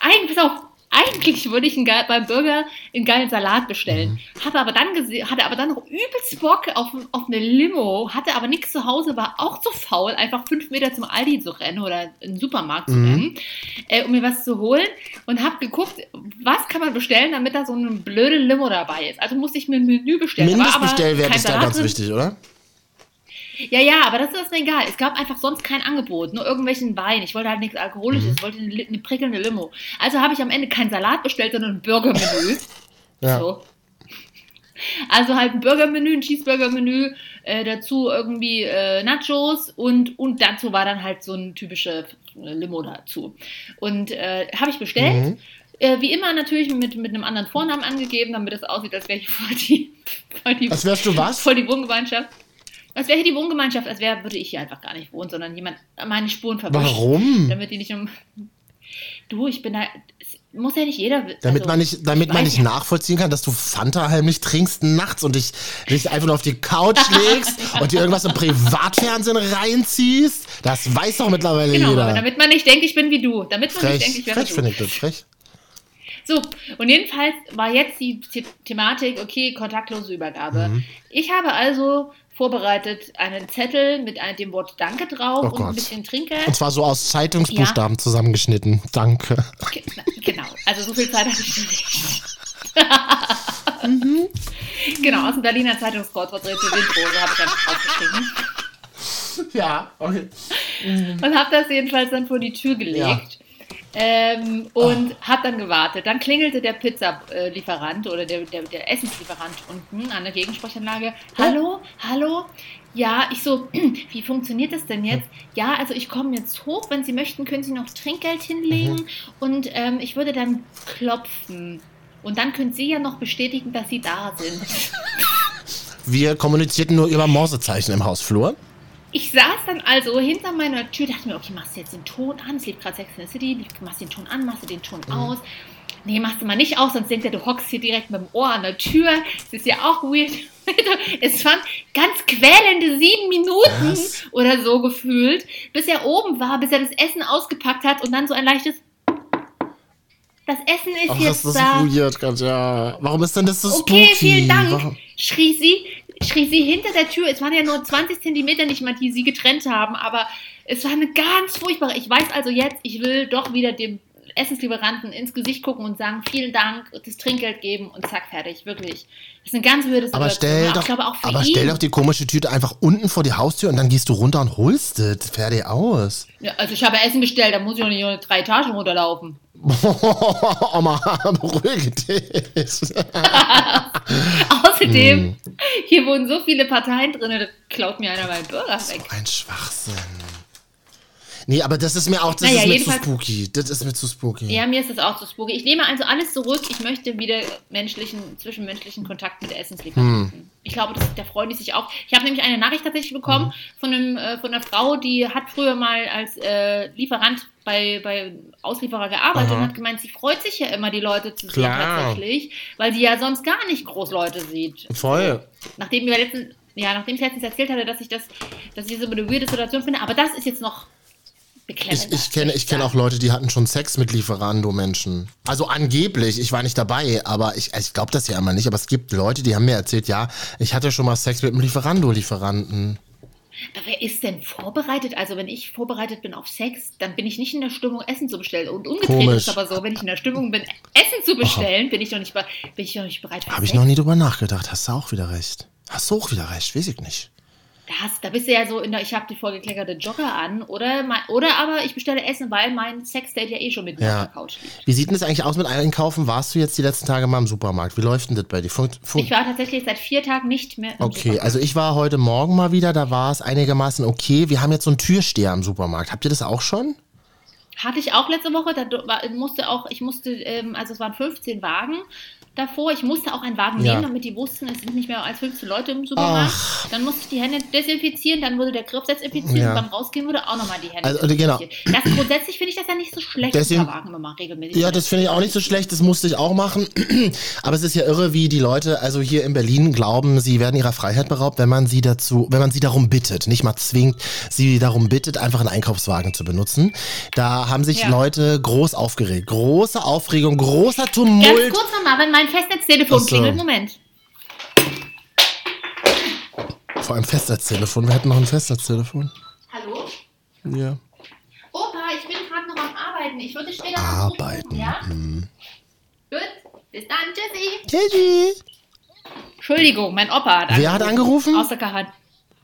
Eigentlich, pass auf, eigentlich würde ich einen beim Burger einen geilen Salat bestellen. Mhm. Hatte aber dann gesehen, hatte aber dann noch übelst Bock auf, auf eine Limo, hatte aber nichts zu Hause, war auch zu faul, einfach fünf Meter zum Aldi zu rennen oder in den Supermarkt zu Mhm. rennen, äh, um mir was zu holen und habe geguckt, was kann man bestellen, damit da so eine blöde Limo dabei ist. Also musste ich mir ein Menü bestellen. War aber Mindestbestellwert kein ist da ganz wichtig, oder? Ja, ja, aber das ist mir egal. Es gab einfach sonst kein Angebot, nur irgendwelchen Wein. Ich wollte halt nichts Alkoholisches, ich wollte eine, eine prickelnde Limo. Also habe ich am Ende keinen Salat bestellt, sondern ein Burgermenü. *laughs* Ja. So. Also halt ein Burgermenü, ein Cheeseburger-Menü, äh, dazu irgendwie äh, Nachos und, und dazu war dann halt so ein typische Limo dazu. Und äh, habe ich bestellt. Mhm. Äh, wie immer natürlich mit, mit einem anderen Vornamen angegeben, damit es aussieht, als wäre ich voll die, *laughs* voll die Als wärst du was? voll die Wohngemeinschaft. Als wäre hier die Wohngemeinschaft, als wäre, würde ich hier einfach gar nicht wohnen, sondern jemand meine Spuren verwischt. Warum? Damit die nicht um. Du, ich bin da. Es muss ja nicht jeder. wi- Damit also, man nicht, damit man nicht ja. nachvollziehen kann, dass du Fanta heimlich trinkst nachts und dich, dich einfach nur auf die Couch legst *laughs* und dir irgendwas im Privatfernsehen reinziehst. Das weiß doch mittlerweile Genau, jeder. damit man nicht denkt, ich bin wie du. Damit man nicht denkt, frech, ich wäre frech du. finde ich das, frech. So, und jedenfalls war jetzt die The Thematik, okay, kontaktlose Übergabe. Mhm. Ich habe also vorbereitet einen Zettel mit ein- dem Wort Danke drauf Oh und Gott. ein bisschen Trinkgeld. Und zwar so aus Zeitungsbuchstaben zusammengeschnitten. Danke. Ge- na, Genau, also so viel Zeit hatte ich nicht. *laughs* Mhm. Genau, aus dem Berliner Zeitungskreuzworträtsel Windrose habe ich einfach aufgeschrieben. Ja, okay. Und habe das jedenfalls dann vor die Tür gelegt. Ähm, und habe dann gewartet. Dann klingelte der Pizzalieferant oder der, der, der Essenslieferant unten an der Gegensprechanlage. Hallo, hallo. Ja, ich so, *clears throat* wie funktioniert das denn jetzt? Ja, also ich komme jetzt hoch. Wenn Sie möchten, können Sie noch Trinkgeld hinlegen und ähm, ich würde dann klopfen. Und dann können Sie ja noch bestätigen, dass Sie da sind. *laughs* Wir kommunizierten nur über Morsezeichen im Hausflur. Ich saß dann also hinter meiner Tür, dachte mir, okay, machst du jetzt den Ton an? Es lief gerade Sex in the City, machst du den Ton an, machst du den Ton Mhm. aus? Nee, machst du mal nicht aus, sonst denkt er, du hockst hier direkt mit dem Ohr an der Tür. Das ist ja auch weird. *laughs* Es waren ganz quälende sieben Minuten Was? oder so gefühlt, bis er oben war, bis er das Essen ausgepackt hat und dann so ein leichtes. Das Essen ist Ach, jetzt das ist da. weird, Katja. Warum ist denn das so Okay, spooky? vielen Dank, Warum? schrie sie, schrie sie hinter der Tür. Es waren ja nur 20 Zentimeter nicht mal, die sie getrennt haben, aber es war eine ganz furchtbare. Ich weiß also jetzt, ich will doch wieder dem Essenslieferanten ins Gesicht gucken und sagen, vielen Dank, das Trinkgeld geben und zack, fertig. Wirklich. Das ist eine ganz Situation. Aber stell doch, glaube aber ihn. stell doch die komische Tüte einfach unten vor die Haustür und dann gehst du runter und holst es. Fertig aus. ja, also ich habe Essen bestellt, da muss ich auch nicht nur drei Etagen runterlaufen. *laughs* Oma, *laughs* beruhige dich. *laughs* Außerdem, Hm. Hier wohnen so viele Parteien drin, da klaut mir einer meinen Burger weg. Ein Schwachsinn. Nee, aber das ist mir auch, das Naja, ist mir zu spooky. Das ist mir zu spooky. Ja, mir ist das auch zu spooky. Ich nehme also alles zurück. Ich möchte wieder menschlichen, zwischenmenschlichen Kontakt mit Essenslieferanten. Hm. Ich glaube, das, da freuen die sich auch. Ich habe nämlich eine Nachricht tatsächlich bekommen Hm. von, einem, äh, von einer Frau, die hat früher mal als äh, Lieferant bei, bei Auslieferer gearbeitet Aha. und hat gemeint, sie freut sich ja immer, die Leute zu sehen Klar. tatsächlich, weil sie ja sonst gar nicht groß Leute sieht. Voll. Nachdem wir letztens, ja, nachdem ich letztens erzählt hatte, dass ich das, dass ich das so eine weirde Situation finde, aber das ist jetzt noch. Ich, ich kenne ich kenne auch Leute, die hatten schon Sex mit Lieferando-Menschen. Also angeblich, ich war nicht dabei, aber ich, ich glaube das ja immer nicht. Aber es gibt Leute, die haben mir erzählt, ja, ich hatte schon mal Sex mit einem Lieferando-Lieferanten. Aber wer ist denn vorbereitet? Also, wenn ich vorbereitet bin auf Sex, dann bin ich nicht in der Stimmung, Essen zu bestellen. Und umgedreht Komisch. ist es aber so, wenn ich in der Stimmung bin, Essen zu bestellen, bin ich doch nicht, bin ich doch nicht bereit Habe ich noch nie drüber nachgedacht. Hast du auch wieder recht. Hast du auch wieder recht, weiß ich nicht. Da, hast, da bist du ja so in der, ich habe die vorgekleckerte Jogger an. Oder, mein, oder aber ich bestelle Essen, weil mein Sexdate ja eh schon mit mir Ja. auf der Couch liegt. Wie sieht denn das eigentlich aus mit Einkaufen? Warst du jetzt die letzten Tage mal im Supermarkt? Wie läuft denn das bei dir? Funkt, Ich war tatsächlich seit vier Tagen nicht mehr im Okay, Supermarkt. also ich war heute Morgen mal wieder, da war es einigermaßen okay. Wir haben jetzt so einen Türsteher im Supermarkt. Habt ihr das auch schon? Hatte ich auch letzte Woche, da musste auch, ich musste, ähm, also es waren 15 Wagen davor, ich musste auch einen Wagen Ja. nehmen, damit die wussten, es sind nicht mehr als 15 Leute im Supermarkt. Dann musste ich die Hände desinfizieren, dann wurde der Griff desinfiziert Ja. und beim Rausgehen wurde auch nochmal die Hände Also, genau. desinfiziert. Das grundsätzlich finde ich das ja nicht so schlecht, Deswegen- Wagen immer regelmäßig. Ja, das finde ich auch nicht so schlecht, das musste ich auch machen. *clears throat* Aber es ist ja irre, wie die Leute, also hier in Berlin, glauben, sie werden ihrer Freiheit beraubt, wenn man sie dazu, wenn man sie darum bittet, nicht mal zwingt, sie darum bittet, einfach einen Einkaufswagen zu benutzen. Da haben sich Ja. Leute groß aufgeregt. Große Aufregung, großer Ganz Tumult. kurz nochmal, wenn mein Festnetztelefon so. klingelt, Moment. Vor allem Festnetztelefon. Wir hätten noch ein Festnetztelefon. Hallo? Ja. Opa, ich bin gerade noch am Arbeiten. Ich würde später Arbeiten. Ja? Hm. Gut, bis dann, tschüssi. Tschüssi. Entschuldigung, mein Opa hat Wer hat angerufen? Aus der Quarantäne.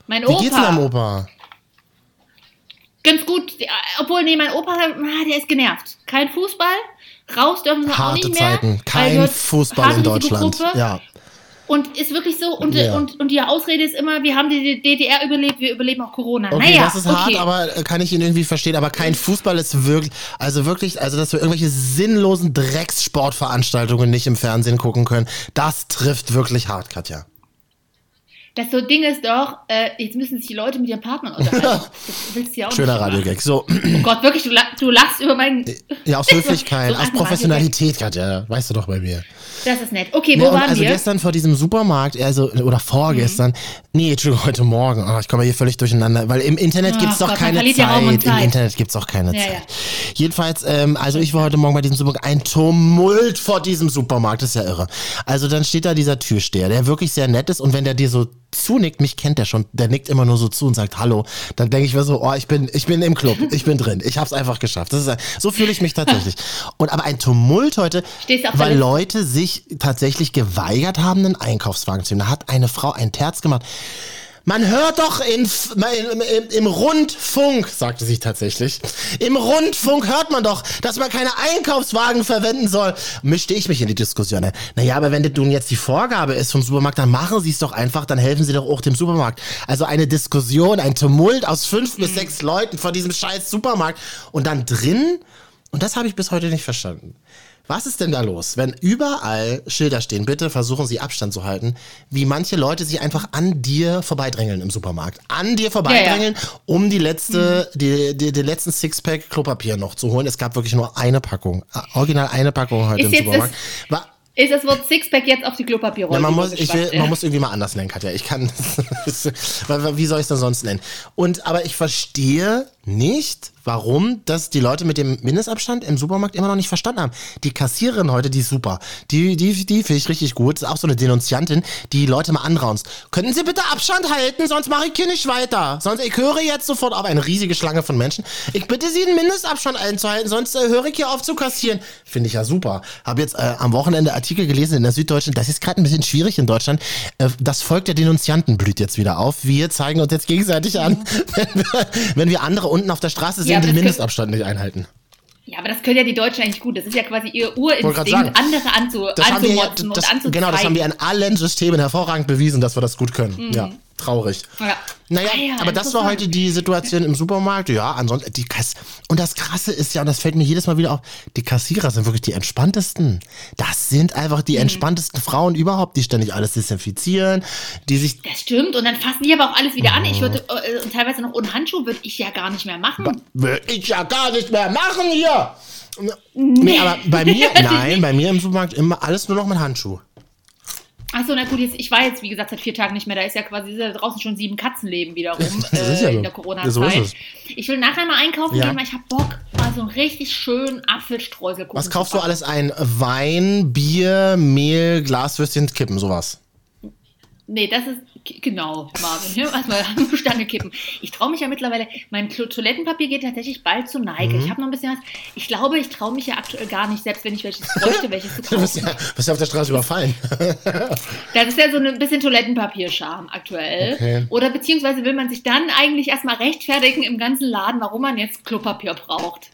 Mein Wie Opa. geht's denn am Opa? Ganz gut. Obwohl, nee, mein Opa, ah, der ist genervt. Kein Fußball. Raus dürfen sie auch Harte nicht mehr. Zeiten. Kein Fußball in Deutschland. Risikogruppe. Ja. Und ist wirklich so. Und, Ja. und, und die Ausrede ist immer, wir haben die DDR überlebt, wir überleben auch Corona. Okay, naja, das ist okay. hart, aber äh, kann ich ihn irgendwie verstehen. Aber kein Fußball ist wirklich, also wirklich, also dass wir irgendwelche sinnlosen Dreckssportveranstaltungen nicht im Fernsehen gucken können, das trifft wirklich hart, Katja. Das so Ding ist doch, äh, jetzt müssen sich die Leute mit ihren Partnern unterhalten. *laughs* das willst du ja auch Schöner. Radiogag. So, Oh Gott, wirklich, du, du lachst über meinen. ja, aus *laughs* Höflichkeit, So aus Professionalität, Katja, weißt du doch bei mir. Das ist nett. Okay, wo Ja, und waren also wir? gestern vor diesem Supermarkt, also, oder vorgestern, nee, Entschuldigung, heute Morgen, oh, ich komme hier völlig durcheinander, weil im Internet Ach gibt's doch Gott, keine Zeit. Im. Internet gibt's auch keine Ja, Zeit. ja. Jedenfalls, ähm, also ich war heute Morgen bei diesem Supermarkt, ein Tumult vor diesem Supermarkt, das ist ja irre. Also dann steht da dieser Türsteher, der wirklich sehr nett ist und wenn der dir so zunickt, mich kennt der schon, der nickt immer nur so zu und sagt Hallo, dann denke ich mir so, oh, ich bin, ich bin im Club, ich bin drin, ich hab's einfach geschafft. Das ist, so fühle ich mich tatsächlich. Und aber ein Tumult heute, weil? Leute sich tatsächlich geweigert haben, einen Einkaufswagen zu nehmen. Da hat eine Frau ein Terz gemacht. Man hört doch in, im, im, im Rundfunk, sagte sie tatsächlich, im Rundfunk hört man doch, dass man keine Einkaufswagen verwenden soll. Mischte ich mich in die Diskussion. ein. Naja, aber wenn das nun jetzt die Vorgabe ist vom Supermarkt, dann machen sie es doch einfach, dann helfen sie doch auch dem Supermarkt. Also eine Diskussion, ein Tumult aus fünf bis sechs Leuten vor diesem scheiß Supermarkt. Und dann drin, und das habe ich bis heute nicht verstanden. Was ist denn da los, wenn überall Schilder stehen, bitte versuchen Sie Abstand zu halten, wie manche Leute sich einfach an dir vorbeidrängeln im Supermarkt. An dir vorbeidrängeln, um die letzte, die, die, den letzten Sixpack Klopapier noch zu holen. Es gab wirklich nur eine Packung. Äh, Original eine Packung heute Ist im Supermarkt. War, Ist das Wort Sixpack jetzt auf die Klopapierrolle? ja, man, muss, ich will, übergespannt? man muss irgendwie mal anders nennen, Katja. Ich kann. *laughs* wie soll ich es denn sonst nennen? Und aber ich verstehe nicht, warum das die Leute mit dem Mindestabstand im Supermarkt immer noch nicht verstanden haben. Die Kassiererin heute, die ist super. Die, die, die finde ich richtig gut. Ist auch so eine Denunziantin, die Leute mal anraunst. Könnten Sie bitte Abstand halten, sonst mache ich hier nicht weiter. Sonst, ich höre jetzt sofort auf eine riesige Schlange von Menschen. Ich bitte Sie, einen Mindestabstand einzuhalten, sonst äh, höre ich hier auf zu kassieren. Finde ich ja super. Habe jetzt äh, am Wochenende Artikel gelesen in der Süddeutschen. Das ist gerade ein bisschen schwierig in Deutschland. Äh, das Volk der Denunzianten blüht jetzt wieder auf. Wir zeigen uns jetzt gegenseitig an, *laughs* wenn wir, wenn wir andere unten auf der Straße sehen, Ja, die den Mindestabstand nicht einhalten. Ja, aber das können ja die Deutschen eigentlich gut. Das ist ja quasi ihr Urinstinkt, sagen, andere anzu, Das ja, anzumotzen das, und anzuzeigen. genau, das haben wir an allen Systemen hervorragend bewiesen, dass wir das gut können. Ja, traurig. Ja. Naja, Ah ja, aber das war heute die Situation im Supermarkt. Ja, ansonsten, die Kass und das Krasse ist ja, und das fällt mir jedes Mal wieder auf, die Kassierer sind wirklich die entspanntesten. Das sind einfach Mhm. die entspanntesten Frauen überhaupt, die ständig alles desinfizieren, die sich Das stimmt. Und dann fassen die aber auch alles wieder an. Mhm. Ich würde, äh, und teilweise noch ohne Handschuhe würde ich ja gar nicht mehr machen. Will ich ja gar nicht mehr machen hier. Nee, aber bei mir, *laughs* nein, bei mir im Supermarkt immer alles nur noch mit Handschuh. Achso, na gut, jetzt, ich war jetzt, wie gesagt, seit vier Tagen nicht mehr. Da ist ja quasi ist ja draußen schon sieben Katzenleben wieder rum Das ist ja äh, so. in der So Corona-Zeit. ist es. ich will nachher mal einkaufen Ja. gehen, weil ich habe Bock, mal so einen richtig schönen Apfelstreuselkuchen Was kaufst du alles ein? Wein, Bier, Mehl, Glaswürstchen, Kippen, sowas. Nee, das ist genau, Marvin. Hier erstmal Stange kippen. Ich traue mich ja mittlerweile, mein Toilettenpapier geht tatsächlich bald zur Neige. Mhm. Ich habe noch ein bisschen was. Ich glaube, ich traue mich ja aktuell gar nicht, selbst wenn ich welches bräuchte, welches zu *laughs* Du bist kaufen. ja, bist ja auf der Straße überfallen. *laughs* *laughs* Das ist ja so ein bisschen Toilettenpapier-Charme aktuell. Okay. Oder beziehungsweise will man sich dann eigentlich erstmal rechtfertigen im ganzen Laden, warum man jetzt Klopapier braucht.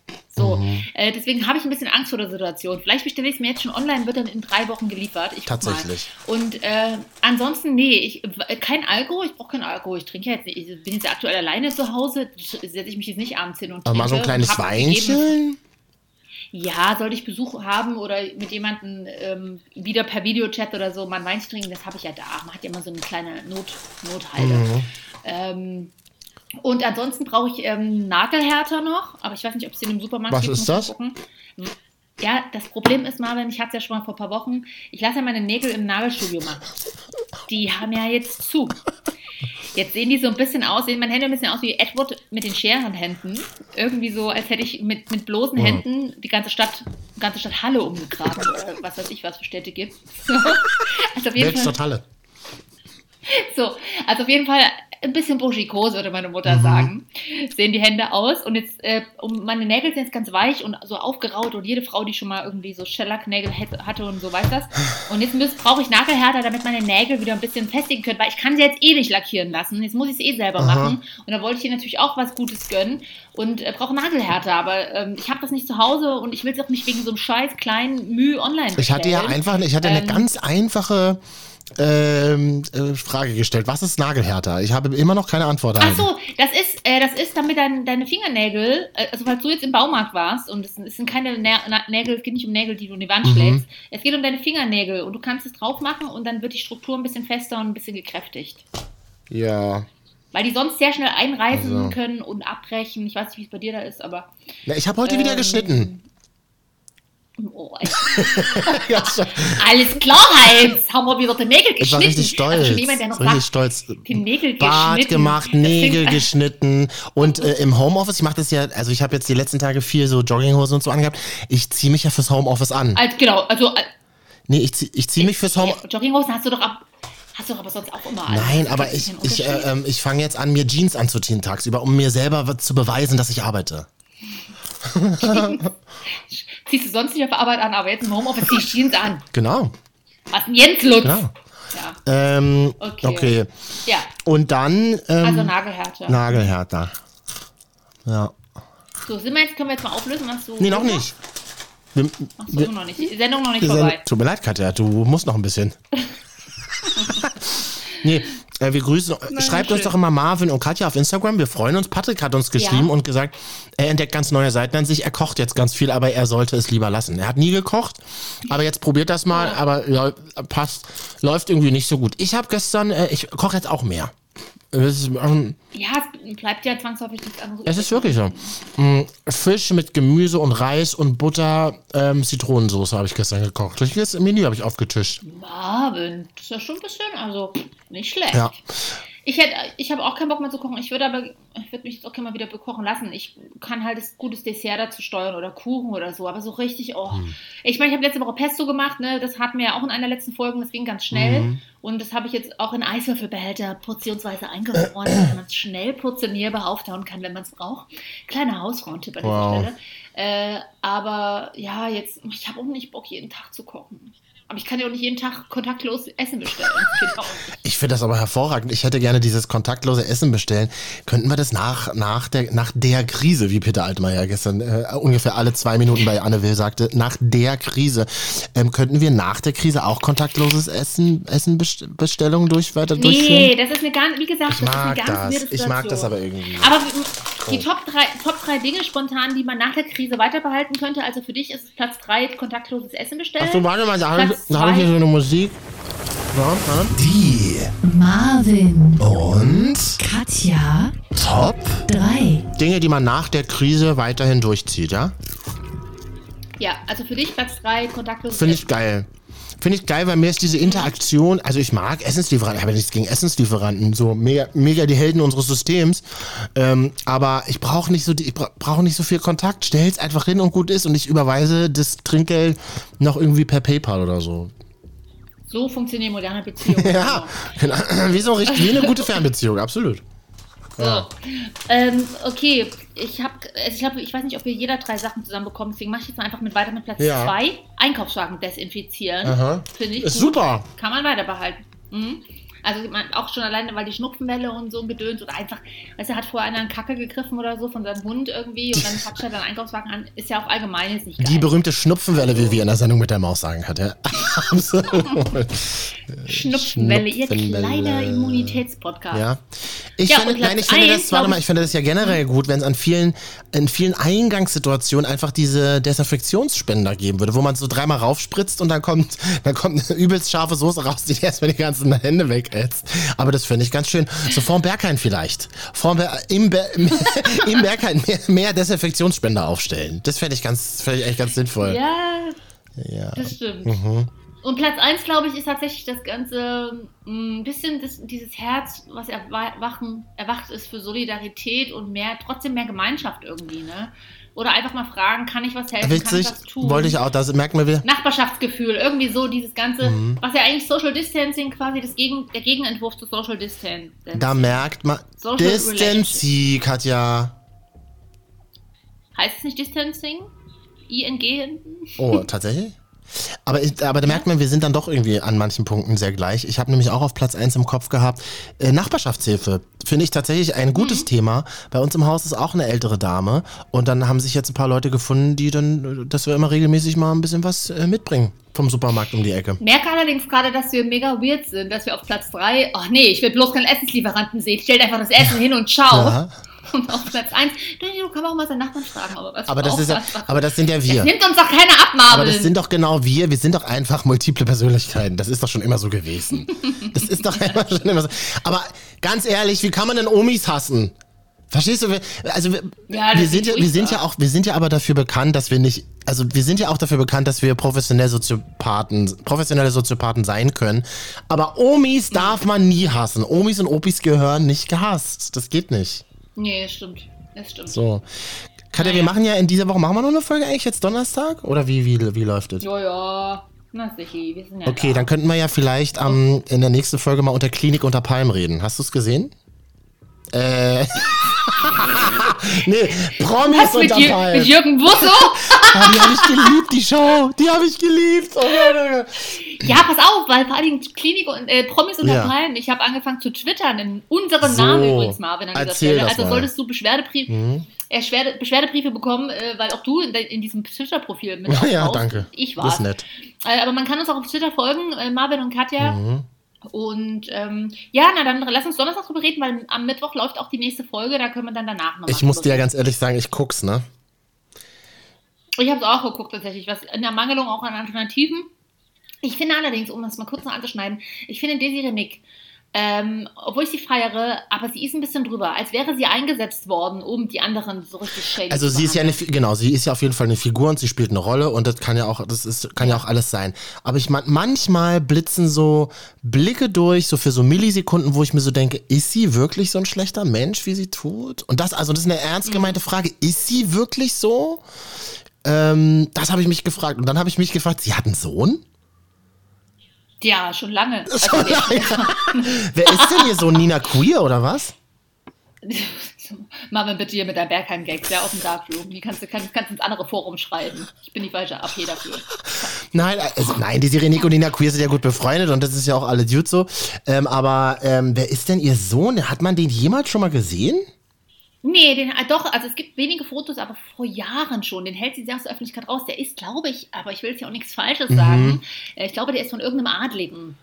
Äh, deswegen habe ich ein bisschen Angst vor der Situation. Vielleicht bestelle ich es mir jetzt schon online, wird dann in drei Wochen geliefert. Ich Tatsächlich. Mal. Und äh, ansonsten, nee, ich, kein Alkohol, ich brauche keinen Alkohol. Ich trinke jetzt nicht, ich bin jetzt aktuell alleine zu Hause, setze ich mich jetzt nicht abends hin und Aber trinke. mal so ein kleines Weinchen. ja, sollte ich Besuch haben oder mit jemandem ähm, wieder per Videochat oder so mal ein Weinchen trinken, das habe ich ja da. Man hat ja immer so eine kleine Not, Nothalde. Mhm. Ähm, und ansonsten brauche ich ähm, Nagelhärter noch, aber ich weiß nicht, ob es den im Supermarkt Was gibt. ist muss ich das? gucken. Ja, das Problem ist, Marvin, ich hatte es ja schon mal vor ein paar Wochen, ich lasse ja meine Nägel im Nagelstudio machen. Die haben ja jetzt zu. Jetzt sehen die so ein bisschen aus, sehen meine Hände ein bisschen aus wie Edward mit den Scherenhänden. Irgendwie so, als hätte ich mit, mit bloßen Mhm. Händen die ganze Stadt, ganze Stadt Halle umgegraben oder was weiß ich, was für Städte gibt. So. *laughs* Also auf jeden Fall, Halle. so, also auf jeden Fall ein bisschen buschikos, würde meine Mutter Mhm. sagen. Sehen die Hände aus und jetzt, äh, um, meine Nägel sind jetzt ganz weich und so aufgeraut und jede Frau, die schon mal irgendwie so Shellac-Nägel hätte- hatte und so weiß das. Und jetzt brauche ich Nagelhärter, damit meine Nägel wieder ein bisschen festigen können, weil ich kann sie jetzt eh nicht lackieren lassen. Jetzt muss ich es eh selber Aha. machen. Und da wollte ich ihr natürlich auch was Gutes gönnen und äh, brauche Nagelhärter, aber ähm, ich habe das nicht zu Hause und ich will es auch nicht wegen so einem scheiß kleinen Mühe online bestellen. Ich hatte ja einfach, ich hatte eine Ähm, ganz einfache ähm, äh, Frage gestellt. Was ist Nagelhärter? Ich habe immer noch keine Antwort Ach so, das ist, äh, das ist, damit dein, deine Fingernägel, äh, also falls du jetzt im Baumarkt warst und es, es sind keine Nä Nägel, es geht nicht um Nägel, die du in die Wand Mhm. schlägst, es geht um deine Fingernägel und du kannst es drauf machen und dann wird die Struktur ein bisschen fester und ein bisschen gekräftigt. Ja. Weil die sonst sehr schnell einreißen Also. können und abbrechen. Ich weiß nicht, wie es bei dir da ist, aber. Na, ich habe heute wieder Ähm, geschnitten. Oh. *laughs* Alles klar, Heinz! Haben wir wieder die Nägel geschnitten. ich war richtig stolz. Also jemand, der noch richtig sagt, stolz. die Nägel Bart geschnitten. gemacht, Nägel geschnitten und äh, im Homeoffice, ich mache das ja, also ich habe jetzt die letzten Tage viel so Jogginghosen und so angehabt. Ich ziehe mich ja fürs Homeoffice an. Also, genau, also. äh, Nee, ich ziehe ich zieh mich fürs Home Jogginghosen hast du doch ab. Hast du doch aber sonst auch immer. an. Nein, aber ich, ich, äh, ähm, ich fange jetzt an, mir Jeans anzuziehen tagsüber, um mir selber zu beweisen, dass ich arbeite. *laughs* *laughs* Ziehst du sonst nicht auf Arbeit an, aber jetzt im Homeoffice ziehst du Jeans an. Genau. Was denn Jens Lutz? Genau. Ja. Ähm, okay. Okay. ja, Und dann ähm, also Nagelhärte. Nagelhärter. Ja. So, sind wir jetzt, können wir jetzt mal auflösen, was du. Nee, noch nicht. Wir, Ach so, noch nicht. Die Sendung noch nicht wir vorbei. tut mir leid, Katja, du musst noch ein bisschen. *laughs* nee, äh, wir grüßen. schreibt uns schön. doch immer Marvin und Katja auf Instagram. Wir freuen uns. Patrick hat uns geschrieben Ja. und gesagt, er entdeckt ganz neue Seiten an sich. Er kocht jetzt ganz viel, aber er sollte es lieber lassen. Er hat nie gekocht, aber jetzt probiert das mal. Aber ja, passt, läuft irgendwie nicht so gut. Ich habe gestern, äh, ich koche jetzt auch mehr. Es ist, ähm, Ja, es bleibt ja zwangsläufig nichts anderes. es ist wirklich so. Mm, Fisch mit Gemüse und Reis und Butter, ähm, Zitronensoße habe ich gestern gekocht. Das Menü habe ich aufgetischt. Marvin, das ist ja schon ein bisschen, also nicht schlecht. Ja. Ich hätte, ich habe auch keinen Bock mehr zu kochen. Ich würde aber, ich würde mich jetzt auch gerne mal wieder bekochen lassen. Ich kann halt das gutes Dessert dazu steuern oder Kuchen oder so, aber so richtig, oh. Hm. Ich meine, ich habe letzte Woche Pesto gemacht, ne? Das hatten wir ja auch in einer letzten Folge, das ging ganz schnell. Mhm. Und das habe ich jetzt auch in Eiswürfelbehälter portionsweise eingefroren, damit man es schnell portionierbar auftauen kann, wenn man es braucht. Kleiner Hausfrauentipp an Wow. dieser Stelle. Äh, aber ja, jetzt, ich habe auch nicht Bock, jeden Tag zu kochen. Aber ich kann ja auch nicht jeden Tag kontaktlos Essen bestellen. *laughs* Nicht. Ich finde das aber hervorragend. Ich hätte gerne dieses kontaktlose Essen bestellen. Könnten wir das nach, nach, der, nach der Krise, wie Peter Altmaier gestern äh, ungefähr alle zwei Minuten bei Anne Will sagte, nach der Krise, ähm, könnten wir nach der Krise auch kontaktloses Essen, Essenbestellungen durch, weiter Nee, durchführen? das ist eine ganz, wie gesagt, Ich das mag ist eine ganz das. Ich mag das aber irgendwie. Aber die Top drei, Top drei Dinge spontan, die man nach der Krise weiter behalten könnte. Also für dich ist Platz drei kontaktloses Essen bestellen. Ach so, warte mal, Platz da hab ich hier so eine Musik. So, warte. Die Marvin, Und Katja, Top 3. Dinge, die man nach der Krise weiterhin durchzieht, ja? Ja, also für dich Platz drei kontaktloses Finde ich geil. Finde ich geil, weil mir ist diese Interaktion, also ich mag Essenslieferanten, ich habe nichts gegen Essenslieferanten, so mega, mega die Helden unseres Systems. Ähm, aber ich brauche nicht so die, ich bra- brauche nicht so viel Kontakt. Stell's einfach hin und gut ist und ich überweise das Trinkgeld noch irgendwie per PayPal oder so. So funktionieren moderne Beziehungen. *laughs* Ja, genau. wie so richtig, wie eine gute Fernbeziehung, absolut. So. Ähm, okay, ich habe, ich glaube, ich weiß nicht, ob wir jeder drei Sachen zusammen bekommen, deswegen mache ich jetzt mal einfach mit weiter mit Platz Ja. zwei. Einkaufswagen desinfizieren. Finde ich Ist gut. super. Kann man weiter behalten. Mhm. Also auch schon alleine, weil die Schnupfenwelle und so Gedöns oder einfach, weißt du, hat vorher einer einen Kacke gegriffen oder so von seinem Hund irgendwie und dann patscht er den Einkaufswagen an, ist ja auch allgemein jetzt nicht geil. Die berühmte Schnupfenwelle, wie wir in der Sendung mit der Maus sagen hat, ja. *laughs* Absolut. Schnupfenwelle, ihr Schnupfenwelle. kleiner Immunitätspodcast. Ja. Ich Ja, finde, nein, ich finde eins, das, warte mal, ich- finde das ja generell gut, wenn es an vielen, in vielen Eingangssituationen einfach diese Desinfektionsspender geben würde, wo man so dreimal raufspritzt und dann kommt, dann kommt eine übelst scharfe Soße raus, die erstmal die ganzen Hände wegätzt. Aber das finde ich ganz schön. So vorm Berghain vielleicht. Vorm Ber im, Ber *laughs* im Berghain mehr, mehr Desinfektionsspender aufstellen. Das fände ich ganz, ich echt ganz sinnvoll. Ja, Ja. das stimmt. Mhm. Und Platz 1, glaube ich, ist tatsächlich das Ganze ein bisschen das, dieses Herz, was erwachen, erwacht ist für Solidarität und mehr, trotzdem mehr Gemeinschaft irgendwie, ne? Oder einfach mal fragen, kann ich was helfen, kann ich was tun? wollte ich auch, das merkt man wieder. Nachbarschaftsgefühl, irgendwie so dieses ganze, Mhm. was ja eigentlich Social Distancing quasi das Gegen, der Gegenentwurf zu Social Distancing. Da merkt man, Social Distanzie, Katja. Heißt es nicht Distancing? ING hinten? Oh, tatsächlich? *laughs* Aber, aber da merkt man, wir sind dann doch irgendwie an manchen Punkten sehr gleich. Ich habe nämlich auch auf Platz 1 im Kopf gehabt, äh, Nachbarschaftshilfe. Finde ich tatsächlich ein gutes Mhm. Thema. Bei uns im Haus ist auch eine ältere Dame. Und dann haben sich jetzt ein paar Leute gefunden, die dann, dass wir immer regelmäßig mal ein bisschen was äh, mitbringen vom Supermarkt um die Ecke. Merke allerdings gerade, dass wir mega weird sind, dass wir auf Platz 3, ach nee, ich will bloß keinen Essenslieferanten sehen. Stellt einfach das Essen hin und ciao. Ja. Und *laughs* auf Platz 1, du, du kann man auch mal seinen Nachbarn fragen, aber was Aber das, ist ja, aber das sind ja wir. Das nimmt uns doch keiner ab, Marvin. Aber das sind doch genau wir. Wir sind doch einfach multiple Persönlichkeiten. Das ist doch schon immer so gewesen. *laughs* Das ist doch einfach schon immer so. Aber ganz ehrlich, wie kann man denn Omis hassen? Verstehst du? Wir- Also wir, Ja, wir sind ja, wir sind ja auch, wir sind ja aber dafür bekannt, dass wir nicht, also wir sind ja auch dafür bekannt, dass wir professionell Soziopathen, professionelle Soziopathen sein können. Aber Omis darf man nie hassen. Omis und Opis gehören nicht gehasst. Das geht nicht. Nee, stimmt. Das stimmt. So. Katja, wir machen ja in dieser Woche, machen wir noch eine Folge eigentlich jetzt Donnerstag? Oder wie, wie, wie läuft es? Ja, ja. Na sicher, wir sind ja Okay, da. dann könnten wir ja vielleicht am in der nächsten Folge mal unter Klinik unter Palm reden. Hast du es gesehen? Äh. *laughs* *laughs* nee, Promis Was mit, unter Palm. mit Jürgen Busso? Oh, *laughs* die habe ich geliebt, die Show. Die habe ich geliebt. Oh, Gott, oh, ja, pass auf, weil vor allen Dingen Klinik und äh, Promis unter Ja. Palmen. Ich habe angeführt zu twittern, in unserem So, Namen übrigens, Marvin, an dieser Stelle. Also mal. solltest du Beschwerdebriefe, Mhm. äh, Schwerde, Beschwerdebriefe bekommen, äh, weil auch du in, in diesem Twitter-Profil mit *laughs* Ja, auftauchst. danke. Ich Das war ist nett. Äh, aber man kann uns auch auf Twitter folgen, äh, Marvin und Katja. Mhm. Und ähm, ja, na dann lass uns Donnerstag drüber reden, weil am Mittwoch läuft auch die nächste Folge, da können wir dann danach nochmal. Ich muss dir ja ganz ehrlich sagen, ich guck's, ne? Ich habe es auch geguckt tatsächlich, was in der Mangelung auch an Alternativen. Ich finde allerdings, um das mal kurz noch anzuschneiden, ich finde Desiree Nick, ähm, obwohl ich sie feiere, aber sie ist ein bisschen drüber, als wäre sie eingesetzt worden, um die anderen so richtig shady Also sie ist ja eine, genau, sie ist ja auf jeden Fall eine Figur und sie spielt eine Rolle und das kann ja auch, das ist, kann ja auch alles sein. Aber ich mein, manchmal blitzen so Blicke durch, so für so Millisekunden, wo ich mir so denke, ist sie wirklich so ein schlechter Mensch, wie sie tut? Und das, also das ist eine ernst gemeinte Frage, ist sie wirklich so? Ähm, das habe ich mich gefragt. Und dann habe ich mich gefragt, sie hat einen Sohn? Ja, schon lange. Schon Also, *laughs* Wer ist denn hier so Nina Queer oder was? Marvin, bitte hier mit deinem Bergheim-Gags, ja, auf dem Darkroom. Die kannst du kannst, kannst ins andere Forum schreiben. Ich bin die falsche AP dafür. Nein, also, nein, die Sirenik und Nina Queer sind ja gut befreundet und das ist ja auch alle Dudes so. Ähm, aber ähm, wer ist denn ihr Sohn? Hat man den jemals schon mal gesehen? Nee, den, äh, doch, also es gibt wenige Fotos, aber vor Jahren schon. Den hält sie sehr aus der Öffentlichkeit raus. Der ist, glaube ich, aber ich will jetzt ja auch nichts Falsches Mhm. sagen. Äh, Ich glaube, der ist von irgendeinem Adligen.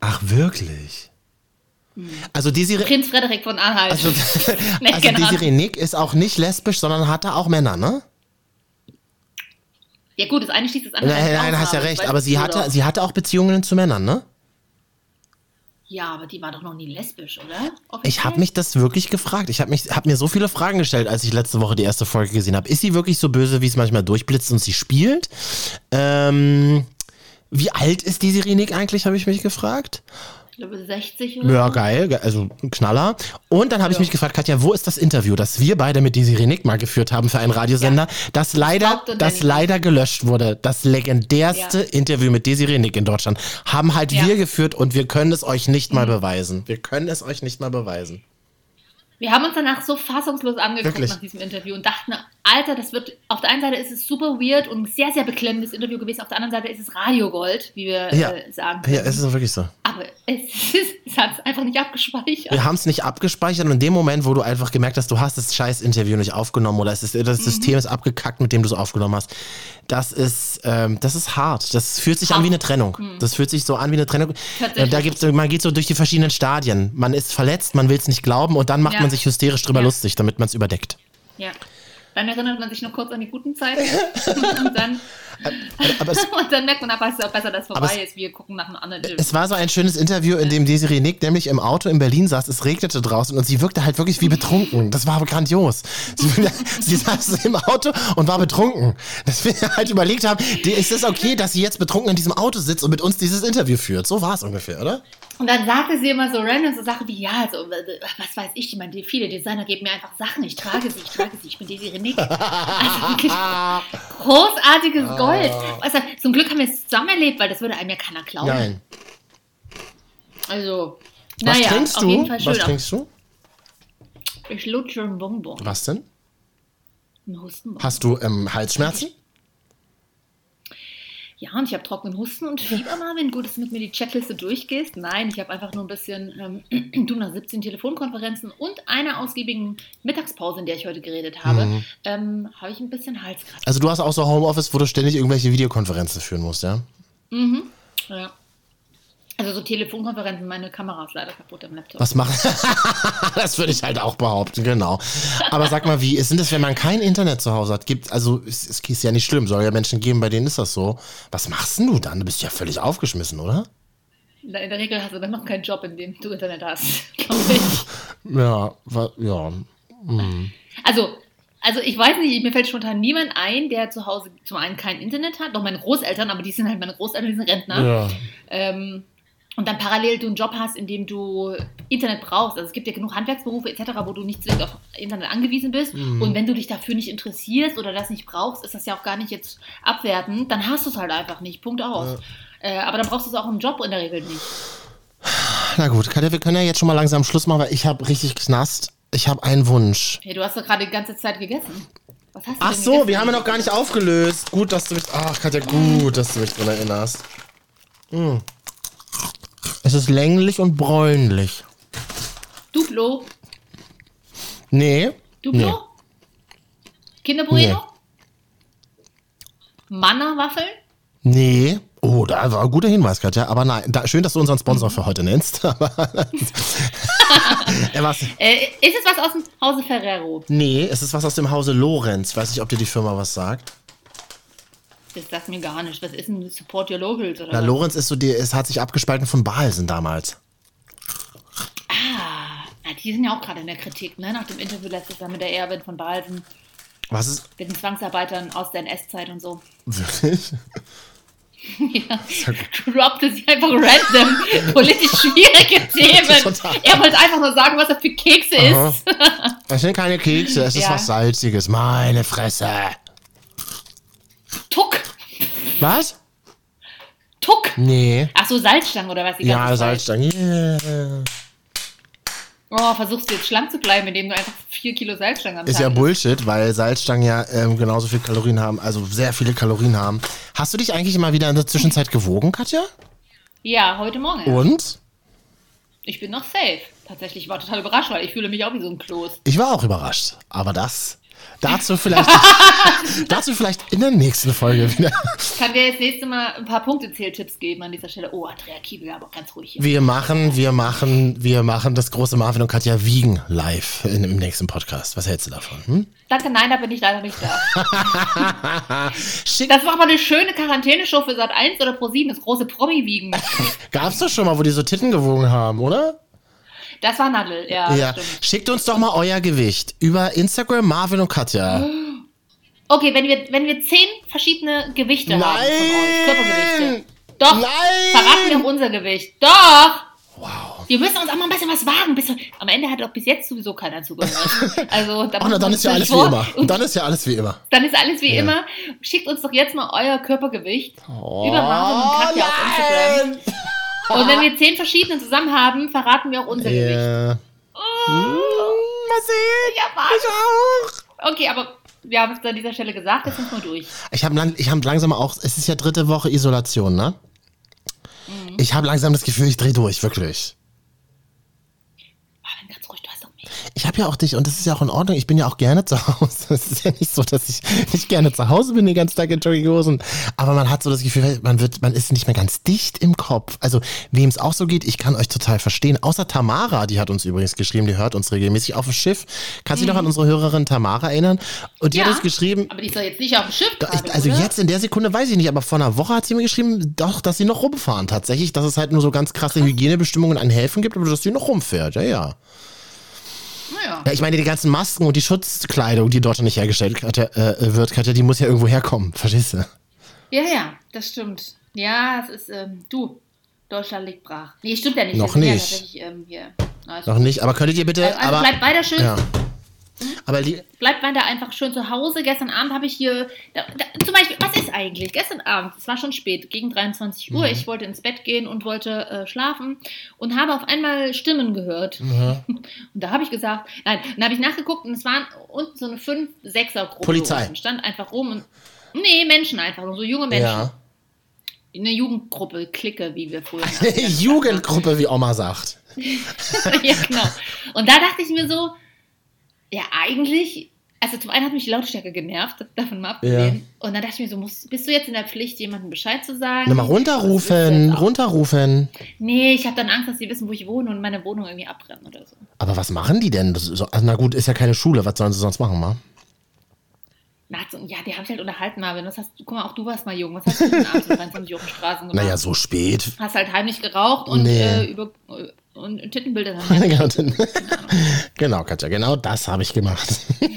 Ach, wirklich? Also die Sire Prinz Frederik von Anhalt. also, *laughs* *laughs* also die genannt. Sirenik ist auch nicht lesbisch, sondern hat da auch Männer, ne? Ja gut, das eine schließt das andere Nein, nein, aus, hast ja recht. Aber sie hatte, sie hatte auch Beziehungen zu Männern, ne? Ja, aber die war doch noch nie lesbisch, oder? Ich habe mich das wirklich gefragt. Ich habe hab mir so viele Fragen gestellt, als ich letzte Woche die erste Folge gesehen habe. Ist sie wirklich so böse, wie es manchmal durchblitzt und sie spielt? Ähm, wie alt ist die Sirenik eigentlich, habe ich mich gefragt. Ich glaube 60 oder Ja, geil, ge- also ein Knaller. Und dann habe ich mich gefragt, Katja, wo ist das Interview, das wir beide mit Desi Renick mal geführt haben für einen Radiosender, das leider, glaubt das leider gelöscht wurde. Das legendärste. Interview mit Desi Renick in Deutschland haben halt Ja. wir geführt und wir können es euch nicht Mhm. mal beweisen. Wir können es euch nicht mal beweisen. Wir haben uns danach so fassungslos angeguckt Wirklich? nach diesem Interview und dachten, Alter, das wird, auf der einen Seite ist es super weird und ein sehr, sehr beklemmendes Interview gewesen, auf der anderen Seite ist es Radiogold, wie wir Ja. äh, sagen können. Ja, es ist auch wirklich so. Aber es, *laughs* es hat es einfach nicht abgespeichert. Wir haben es nicht abgespeichert und in dem Moment, wo du einfach gemerkt hast, du hast das scheiß Interview nicht aufgenommen oder es ist, Mhm. das System ist abgekackt, mit dem du es aufgenommen hast, das ist, ähm, das ist hart. Das fühlt sich an wie eine Trennung. Das fühlt sich so an wie eine Trennung. Mhm. Äh, Da gibt's, man geht so durch die verschiedenen Stadien. Man ist verletzt, man will es nicht glauben und dann macht Ja. man sich hysterisch drüber Ja. lustig, damit man es überdeckt. Ja. Dann erinnert man sich noch kurz an die guten Zeiten *laughs* und, dann, Aber es, *laughs* und dann merkt man aber, es ist auch besser, dass es vorbei ist. Wir gucken nach einem anderen Interview. es war so ein schönes Interview, in dem Desiree Nick nämlich im Auto in Berlin saß. Es regnete draußen und sie wirkte halt wirklich wie betrunken. Das war grandios. Sie, *laughs* sie saß im Auto und war betrunken. Dass wir halt überlegt haben, ist es okay, dass sie jetzt betrunken in diesem Auto sitzt und mit uns dieses Interview führt? So war es ungefähr, oder? Und dann sagte sie immer so random so Sachen wie, ja, also, äh, was weiß ich, ich meine, viele Designer geben mir einfach Sachen, ich trage sie, ich trage sie, ich bin Desi Renick. Also wirklich *laughs* großartiges Gold. Also, zum Glück haben wir es zusammen erlebt, weil das würde einem ja keiner glauben. Nein. Also, Was naja, trinkst auf du? jeden Fall schön. Was trinkst du? Ich lutsche einen Bonbon. Was denn? Einen Hustenbonbon. Hast du ähm, Halsschmerzen? Ja, und ich habe trockenen Husten und Fieber, Marvin. Gut, dass du mit mir die Checkliste durchgehst. Nein, ich habe einfach nur ein bisschen, ähm, *clears throat* du nach 17 Telefonkonferenzen und einer ausgiebigen Mittagspause, in der ich heute geredet habe, Mhm. ähm, habe ich ein bisschen Halskratzer. Also du hast auch so Homeoffice, wo du ständig irgendwelche Videokonferenzen führen musst, ja? Ja. Also so Telefonkonferenzen, meine Kamera ist leider kaputt am Laptop. Was macht. *laughs* das würde ich halt auch behaupten, genau. Aber sag mal, wie ist denn das, wenn man kein Internet zu Hause hat? Gibt, also, es, es ist ja nicht schlimm, soll ja Menschen geben, bei denen ist das so. Was machst denn du dann? Du bist ja völlig aufgeschmissen, oder? In der Regel hast du dann noch keinen Job, in dem du Internet hast, *laughs* glaube ich. Ja, ja. Also, also ich weiß nicht, mir fällt spontan niemand ein, der zu Hause zum einen kein Internet hat, doch meine Großeltern, aber die sind halt meine Großeltern, die sind Rentner. Ja. Ähm, und dann parallel du einen Job hast, in dem du Internet brauchst. Also es gibt ja genug Handwerksberufe etc., wo du nicht zwingend auf Internet angewiesen bist. Mhm. Und wenn du dich dafür nicht interessierst oder das nicht brauchst, ist das ja auch gar nicht jetzt abwertend, dann hast du es halt einfach nicht. Punkt aus. Äh, aber dann brauchst du es auch im Job in der Regel nicht. Na gut, Katja, wir können ja jetzt schon mal langsam Schluss machen, weil ich habe richtig Knast. Ich habe einen Wunsch. Hey, du hast doch gerade die ganze Zeit gegessen. Was hast du Ach so, gegessen? wir haben ja noch gar nicht aufgelöst. Gut, dass du mich. Ach, Katja, gut, dass du mich dran erinnerst. Mm. Es ist länglich und bräunlich. Duplo. Nee. Duplo? Nee. Kinderburrito? Manna-Waffeln? Nee. Oh, da war ein guter Hinweis, Katja. Aber nein, da, schön, dass du unseren Sponsor für heute nennst. *laughs* Was? Äh, ist es was aus dem Hause Ferrero? Nee, es ist was aus dem Hause Lorenz. Weiß nicht, ob dir die Firma was sagt. Das sagt mir gar nicht. Was ist denn Support Your Locals? Oder Na, was? Lorenz ist so, die, es hat sich abgespalten von Balsen damals. Ah, na, die sind ja auch gerade in der Kritik, ne? Nach dem Interview letztes Jahr mit der Erbin von Balsen, Was ist mit den Zwangsarbeitern aus der NS-Zeit und so. wirklich? *laughs* ja. Droppte sie einfach random *laughs* politisch schwierige Themen. Er wollte einfach nur sagen, was er für Kekse Aha. isst. *laughs* Es sind keine Kekse, es ist Ja. was Salziges. Meine Fresse. Tuck. Was? Tuck. Nee. Ach so, Salzstangen oder was? die Ja? Salzstangen. Yeah. Oh, versuchst du jetzt schlank zu bleiben, indem du einfach vier Kilo Salzstangen am Ist Tag ja? Bullshit, weil Salzstangen ja ähm, genauso viel Kalorien haben, also sehr viele Kalorien haben. Hast du dich eigentlich mal wieder in der Zwischenzeit gewogen, Katja? Ja, heute Morgen. Und? Ich bin noch safe. Tatsächlich, ich war total überrascht, weil ich fühle mich auch wie so ein Kloß. Ich war auch überrascht. Aber das, dazu vielleicht, *laughs* dazu vielleicht in der nächsten Folge wieder. Ich kann dir jetzt nächste Mal ein paar Punkte-Zähltipps geben an dieser Stelle. Oh, Andrea Kiebel, aber ganz ruhig hier. Wir machen, wir machen, wir machen das große Marvin und Katja Wiegen live in, im nächsten Podcast. Was hältst du davon? Hm? Danke, nein, da bin ich leider nicht da. *laughs* Das war aber eine schöne Quarantäneshow für Sat 1 oder Pro 7, das große Promi-Wiegen. *laughs* gab's doch schon mal, wo die so Titten gewogen haben, oder? Das war Nadel, ja. Ja. Schickt uns doch mal euer Gewicht über Instagram Marvin und Katja. Okay, wenn wir, wenn wir zehn verschiedene Gewichte haben von euch, Körpergewichte. Doch, Nein! verraten wir auch unser Gewicht. Doch! Wow. Wir müssen uns auch mal ein bisschen was wagen. Bis, am Ende hat doch bis jetzt sowieso keiner zugehört. *laughs* Also, da Ach, na, dann ist ja alles wie vor. immer. Und dann ist ja alles wie immer. Dann ist alles wie Ja. immer. Schickt uns doch jetzt mal euer Körpergewicht Oh, über Marvin und Katja auf Instagram. Und wenn wir zehn verschiedene zusammen haben, verraten wir auch unser Gewicht. Ja. Oh, Mal sehen. ja, Ich auch. Okay, aber wir haben es an dieser Stelle gesagt, jetzt müssen wir durch. Ich habe lang, ich hab langsam auch, es ist ja dritte Woche Isolation, ne? Mhm. Ich habe langsam das Gefühl, ich drehe durch, wirklich. Marvin, ganz ruhig, du hast doch mich. Ich habe ja auch dich und das ist ja auch in Ordnung. Ich bin ja auch gerne zu Hause. *laughs* Es ist ja nicht so, dass ich nicht gerne zu Hause bin den ganzen Tag in Jogginghosen. Aber man hat so das Gefühl, man wird, man ist nicht mehr ganz dicht im Kopf. Also wem es auch so geht, ich kann euch total verstehen. Außer Tamara, die hat uns übrigens geschrieben, die hört uns regelmäßig auf dem Schiff. Kannst du dich noch an unsere Hörerin Tamara erinnern? Und die hat Mhm. Ja, uns geschrieben, Aber die ist doch jetzt nicht auf dem Schiff gerade, ich, also oder? jetzt in der Sekunde weiß ich nicht, aber vor einer Woche hat sie mir geschrieben, doch, dass sie noch rumfahren tatsächlich, dass es halt nur so ganz krasse Hygienebestimmungen an Häfen gibt, aber dass sie noch rumfährt, ja, ja. Ja, ich meine, die ganzen Masken und die Schutzkleidung, die dort nicht hergestellt äh, wird, Katja, die muss ja irgendwo herkommen, verstehst du? Ja, ja, das stimmt. Ja, es ist, ähm, du, Deutschland liegt brach. Nee, stimmt ja nicht. Noch Ja nicht. tatsächlich, ähm. Also, Noch nicht, aber könntet ihr bitte, also aber, bleibt weiter schön, ja. Aber die, bleibt weiter einfach schön zu Hause. Gestern Abend habe ich hier, da, da, zum Beispiel, was ist eigentlich? Gestern Abend, es war schon spät, gegen 23 Mhm. Uhr. Ich wollte ins Bett gehen und wollte äh, schlafen und habe auf einmal Stimmen gehört. Mhm. *laughs* Und da habe ich gesagt, nein, dann habe ich nachgeguckt und es waren unten so eine 5-6er-Gruppe. Polizei. Und stand einfach rum und, nee, Menschen einfach, so junge Menschen. ja. Eine Jugendgruppe, Clique, wie wir früher. *laughs* Jugendgruppe, wie Oma sagt. *laughs* ja, genau. Und da dachte ich mir so, ja, eigentlich, also zum einen hat mich die Lautstärke genervt, davon mal abgesehen. Und dann dachte ich mir so, musst, bist du jetzt in der Pflicht, jemandem Bescheid zu sagen? Na, mal runterrufen, runterrufen. Nee, ich habe dann Angst, dass sie wissen, wo ich wohne und meine Wohnung irgendwie abbrennen oder so. Aber was machen die denn? So, also, na gut, ist ja keine Schule, was sollen sie sonst machen, ma? Na, ja, die haben sich halt unterhalten, Marvin. Was hast, guck mal, auch du warst mal jung. Was hast du denn abends um *laughs* 23 Uhr auf den Straßen gemacht? Naja, so spät. Hast halt heimlich geraucht und, Nee. äh, über, äh, und Tittenbilder dann *laughs* Genau, *laughs* genau, Katja, genau das habe ich gemacht. *laughs*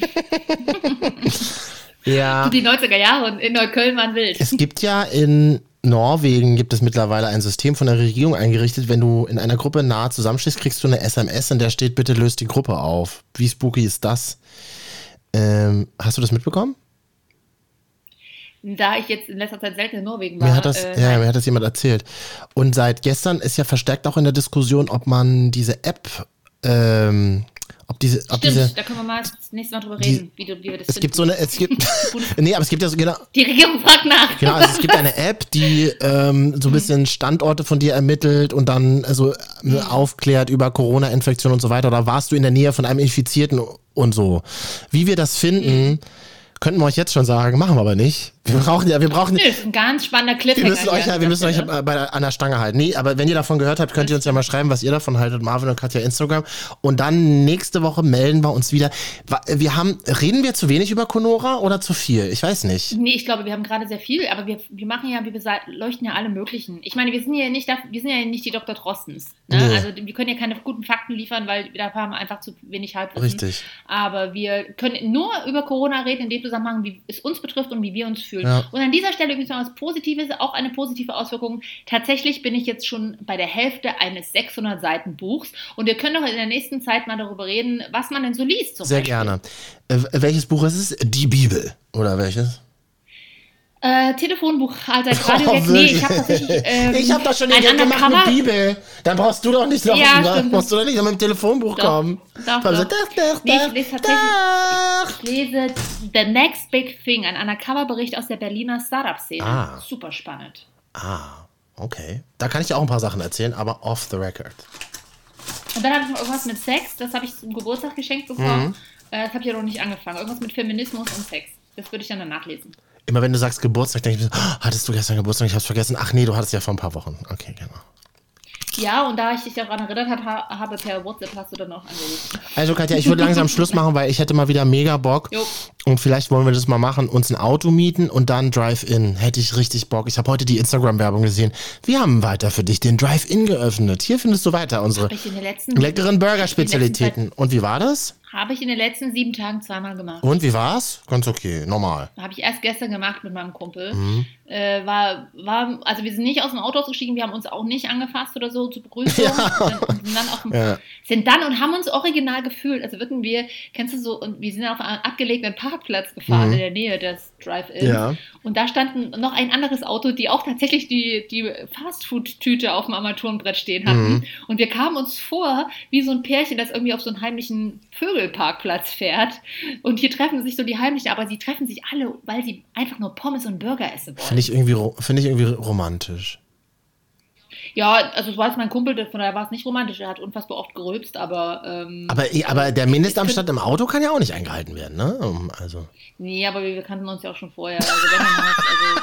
ja. Die 90er Jahre und in Neukölln waren wild. Es gibt ja in Norwegen gibt es mittlerweile ein System von der Regierung eingerichtet, wenn du in einer Gruppe nahe zusammenstehst, kriegst du eine SMS, in der steht, bitte löst die Gruppe auf. Wie spooky ist das? Ähm, hast du das mitbekommen? Da ich jetzt in letzter Zeit selten in Norwegen war. Mir hat das, äh, ja, mir hat das jemand erzählt. Und seit gestern ist ja verstärkt auch in der Diskussion, ob man diese App, ähm, ob diese, ob Stimmt, diese, da können wir mal das nächste Mal drüber die- reden, wie, du, wie wir das es finden. gibt so eine, es gibt, *laughs* *laughs* nee, aber es gibt ja so, genau, Die Regierung fragt nach. Genau, also es gibt eine App, die ähm, so ein bisschen Standorte von dir ermittelt und dann also äh, aufklärt über Corona-Infektion und so weiter. Oder warst du in der Nähe von einem Infizierten und so. Wie wir das finden, könnten wir euch jetzt schon sagen, machen wir aber nicht. Wir brauchen ja, wir brauchen, ist ein ganz spannender wir Cliffhanger. müssen euch, ja, wir müssen euch bei, der- an der Stange halten. Nee, aber wenn ihr davon gehört habt, könnt ihr uns ja mal schreiben, was ihr davon haltet. Marvin und Katja Instagram. Und dann nächste Woche melden wir uns wieder. Wir haben, reden wir zu wenig über Conora oder zu viel? Ich weiß nicht. Nee, ich glaube, wir haben gerade sehr viel, aber wir, wir machen ja, wir leuchten ja alle möglichen. Ich meine, wir sind ja nicht, wir sind ja nicht die Dr. Drostens. Ne? Nee. Also wir können ja keine guten Fakten liefern, weil da haben wir einfach zu wenig Halbwissen. Richtig. Aber wir können nur über Corona reden, in dem Zusammenhang, wie es uns betrifft und wie wir uns fühlen. Ja. Und an dieser Stelle übrigens noch was Positives, auch eine positive Auswirkung. Tatsächlich bin ich jetzt schon bei der Hälfte eines 600 Seiten Buchs und wir können doch in der nächsten Zeit mal darüber reden, was man denn so liest. Sehr Beispiel. gerne. Äh, welches Buch ist es? Die Bibel. Oder welches? Äh, Telefonbuch, Alter, Radio Oh, nee, ich habe tatsächlich. Ähm, ich habe doch schon den gemacht mit Bibel. Dann brauchst du doch nicht noch, Ja, brauchst du doch nicht noch mit dem Telefonbuch Doch, kommen. doch, Komm, so, doch. doch, doch, Nee, ich doch, lese tatsächlich- doch. Ich lese The Next Big Thing, ein Undercover-Bericht aus der Berliner Startup-Szene. Ah. Super spannend. Ah, okay. Da kann ich dir auch ein paar Sachen erzählen, aber off the record. Und dann habe ich noch irgendwas mit Sex, das habe ich zum Geburtstag geschenkt bekommen. Mhm. Äh, das habe ich ja noch nicht angefangen. Irgendwas mit Feminismus und Sex. Das würde ich dann danach lesen. Immer wenn du sagst Geburtstag, denke ich mir so, oh, hattest du gestern Geburtstag? Ich hab's vergessen. Ach nee, du hattest ja vor ein paar Wochen. Okay, genau. Ja, und da ich dich daran erinnert habe per WhatsApp hast du dann noch angerufen. Also Katja, ich würde langsam *laughs* Schluss machen, weil ich hätte mal wieder mega Bock. Jo. Und vielleicht wollen wir das mal machen, uns ein Auto mieten und dann Drive-In. Hätte ich richtig Bock. Ich habe heute die Instagram-Werbung gesehen. Wir haben weiter für dich den Drive-In geöffnet. Hier findest du weiter unsere Habe letzten leckeren Burger-Spezialitäten. Und wie war das? Habe ich in den letzten sieben Tagen zweimal gemacht. Und wie war's? Ganz okay, normal. Habe ich erst gestern gemacht mit meinem Kumpel. Mhm. Äh, war, war, also wir sind nicht aus dem Auto ausgestiegen, wir haben uns auch nicht angefasst oder so zur Begrüßung. *laughs* Sind, sind, dann auf dem, Ja. sind dann und haben uns original gefühlt. Also würden wir, kennst du so, und wir sind auf einen abgelegenen Parkplatz gefahren Mhm. in der Nähe des Drive-In. Ja. Und da stand noch ein anderes Auto, die auch tatsächlich die, die Fastfood-Tüte auf dem Armaturenbrett stehen hatten. Mhm. Und wir kamen uns vor wie so ein Pärchen, das irgendwie auf so einen heimlichen Vögelparkplatz fährt. Und hier treffen sich so die Heimlichen, aber sie treffen sich alle, weil sie einfach nur Pommes und Burger essen wollen. Finde ich, irgendwie, finde ich irgendwie romantisch. Ja, also es war jetzt mein Kumpel, von daher war es nicht romantisch. Er hat unfassbar oft gerülpst, aber. Ähm, Aber, aber der Mindestabstand im Auto kann ja auch nicht eingehalten werden, ne? Also. nee, aber wir, kannten uns ja auch schon vorher. Also wenn man also,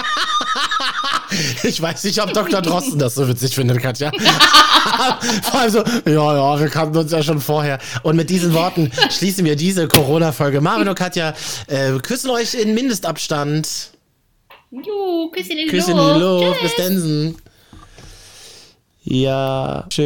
*laughs* *laughs* Ich weiß nicht, ob Dr. Drosten das so witzig findet, Katja. *laughs* Vor allem so, ja, ja, wir kannten uns ja schon vorher. Und mit diesen Worten schließen wir diese Corona-Folge. Marvin und Katja äh, küssen euch in Mindestabstand. Juhu, Küsschen in die Küssen in Luft. die Luft. Bis dann. Ja. Schön.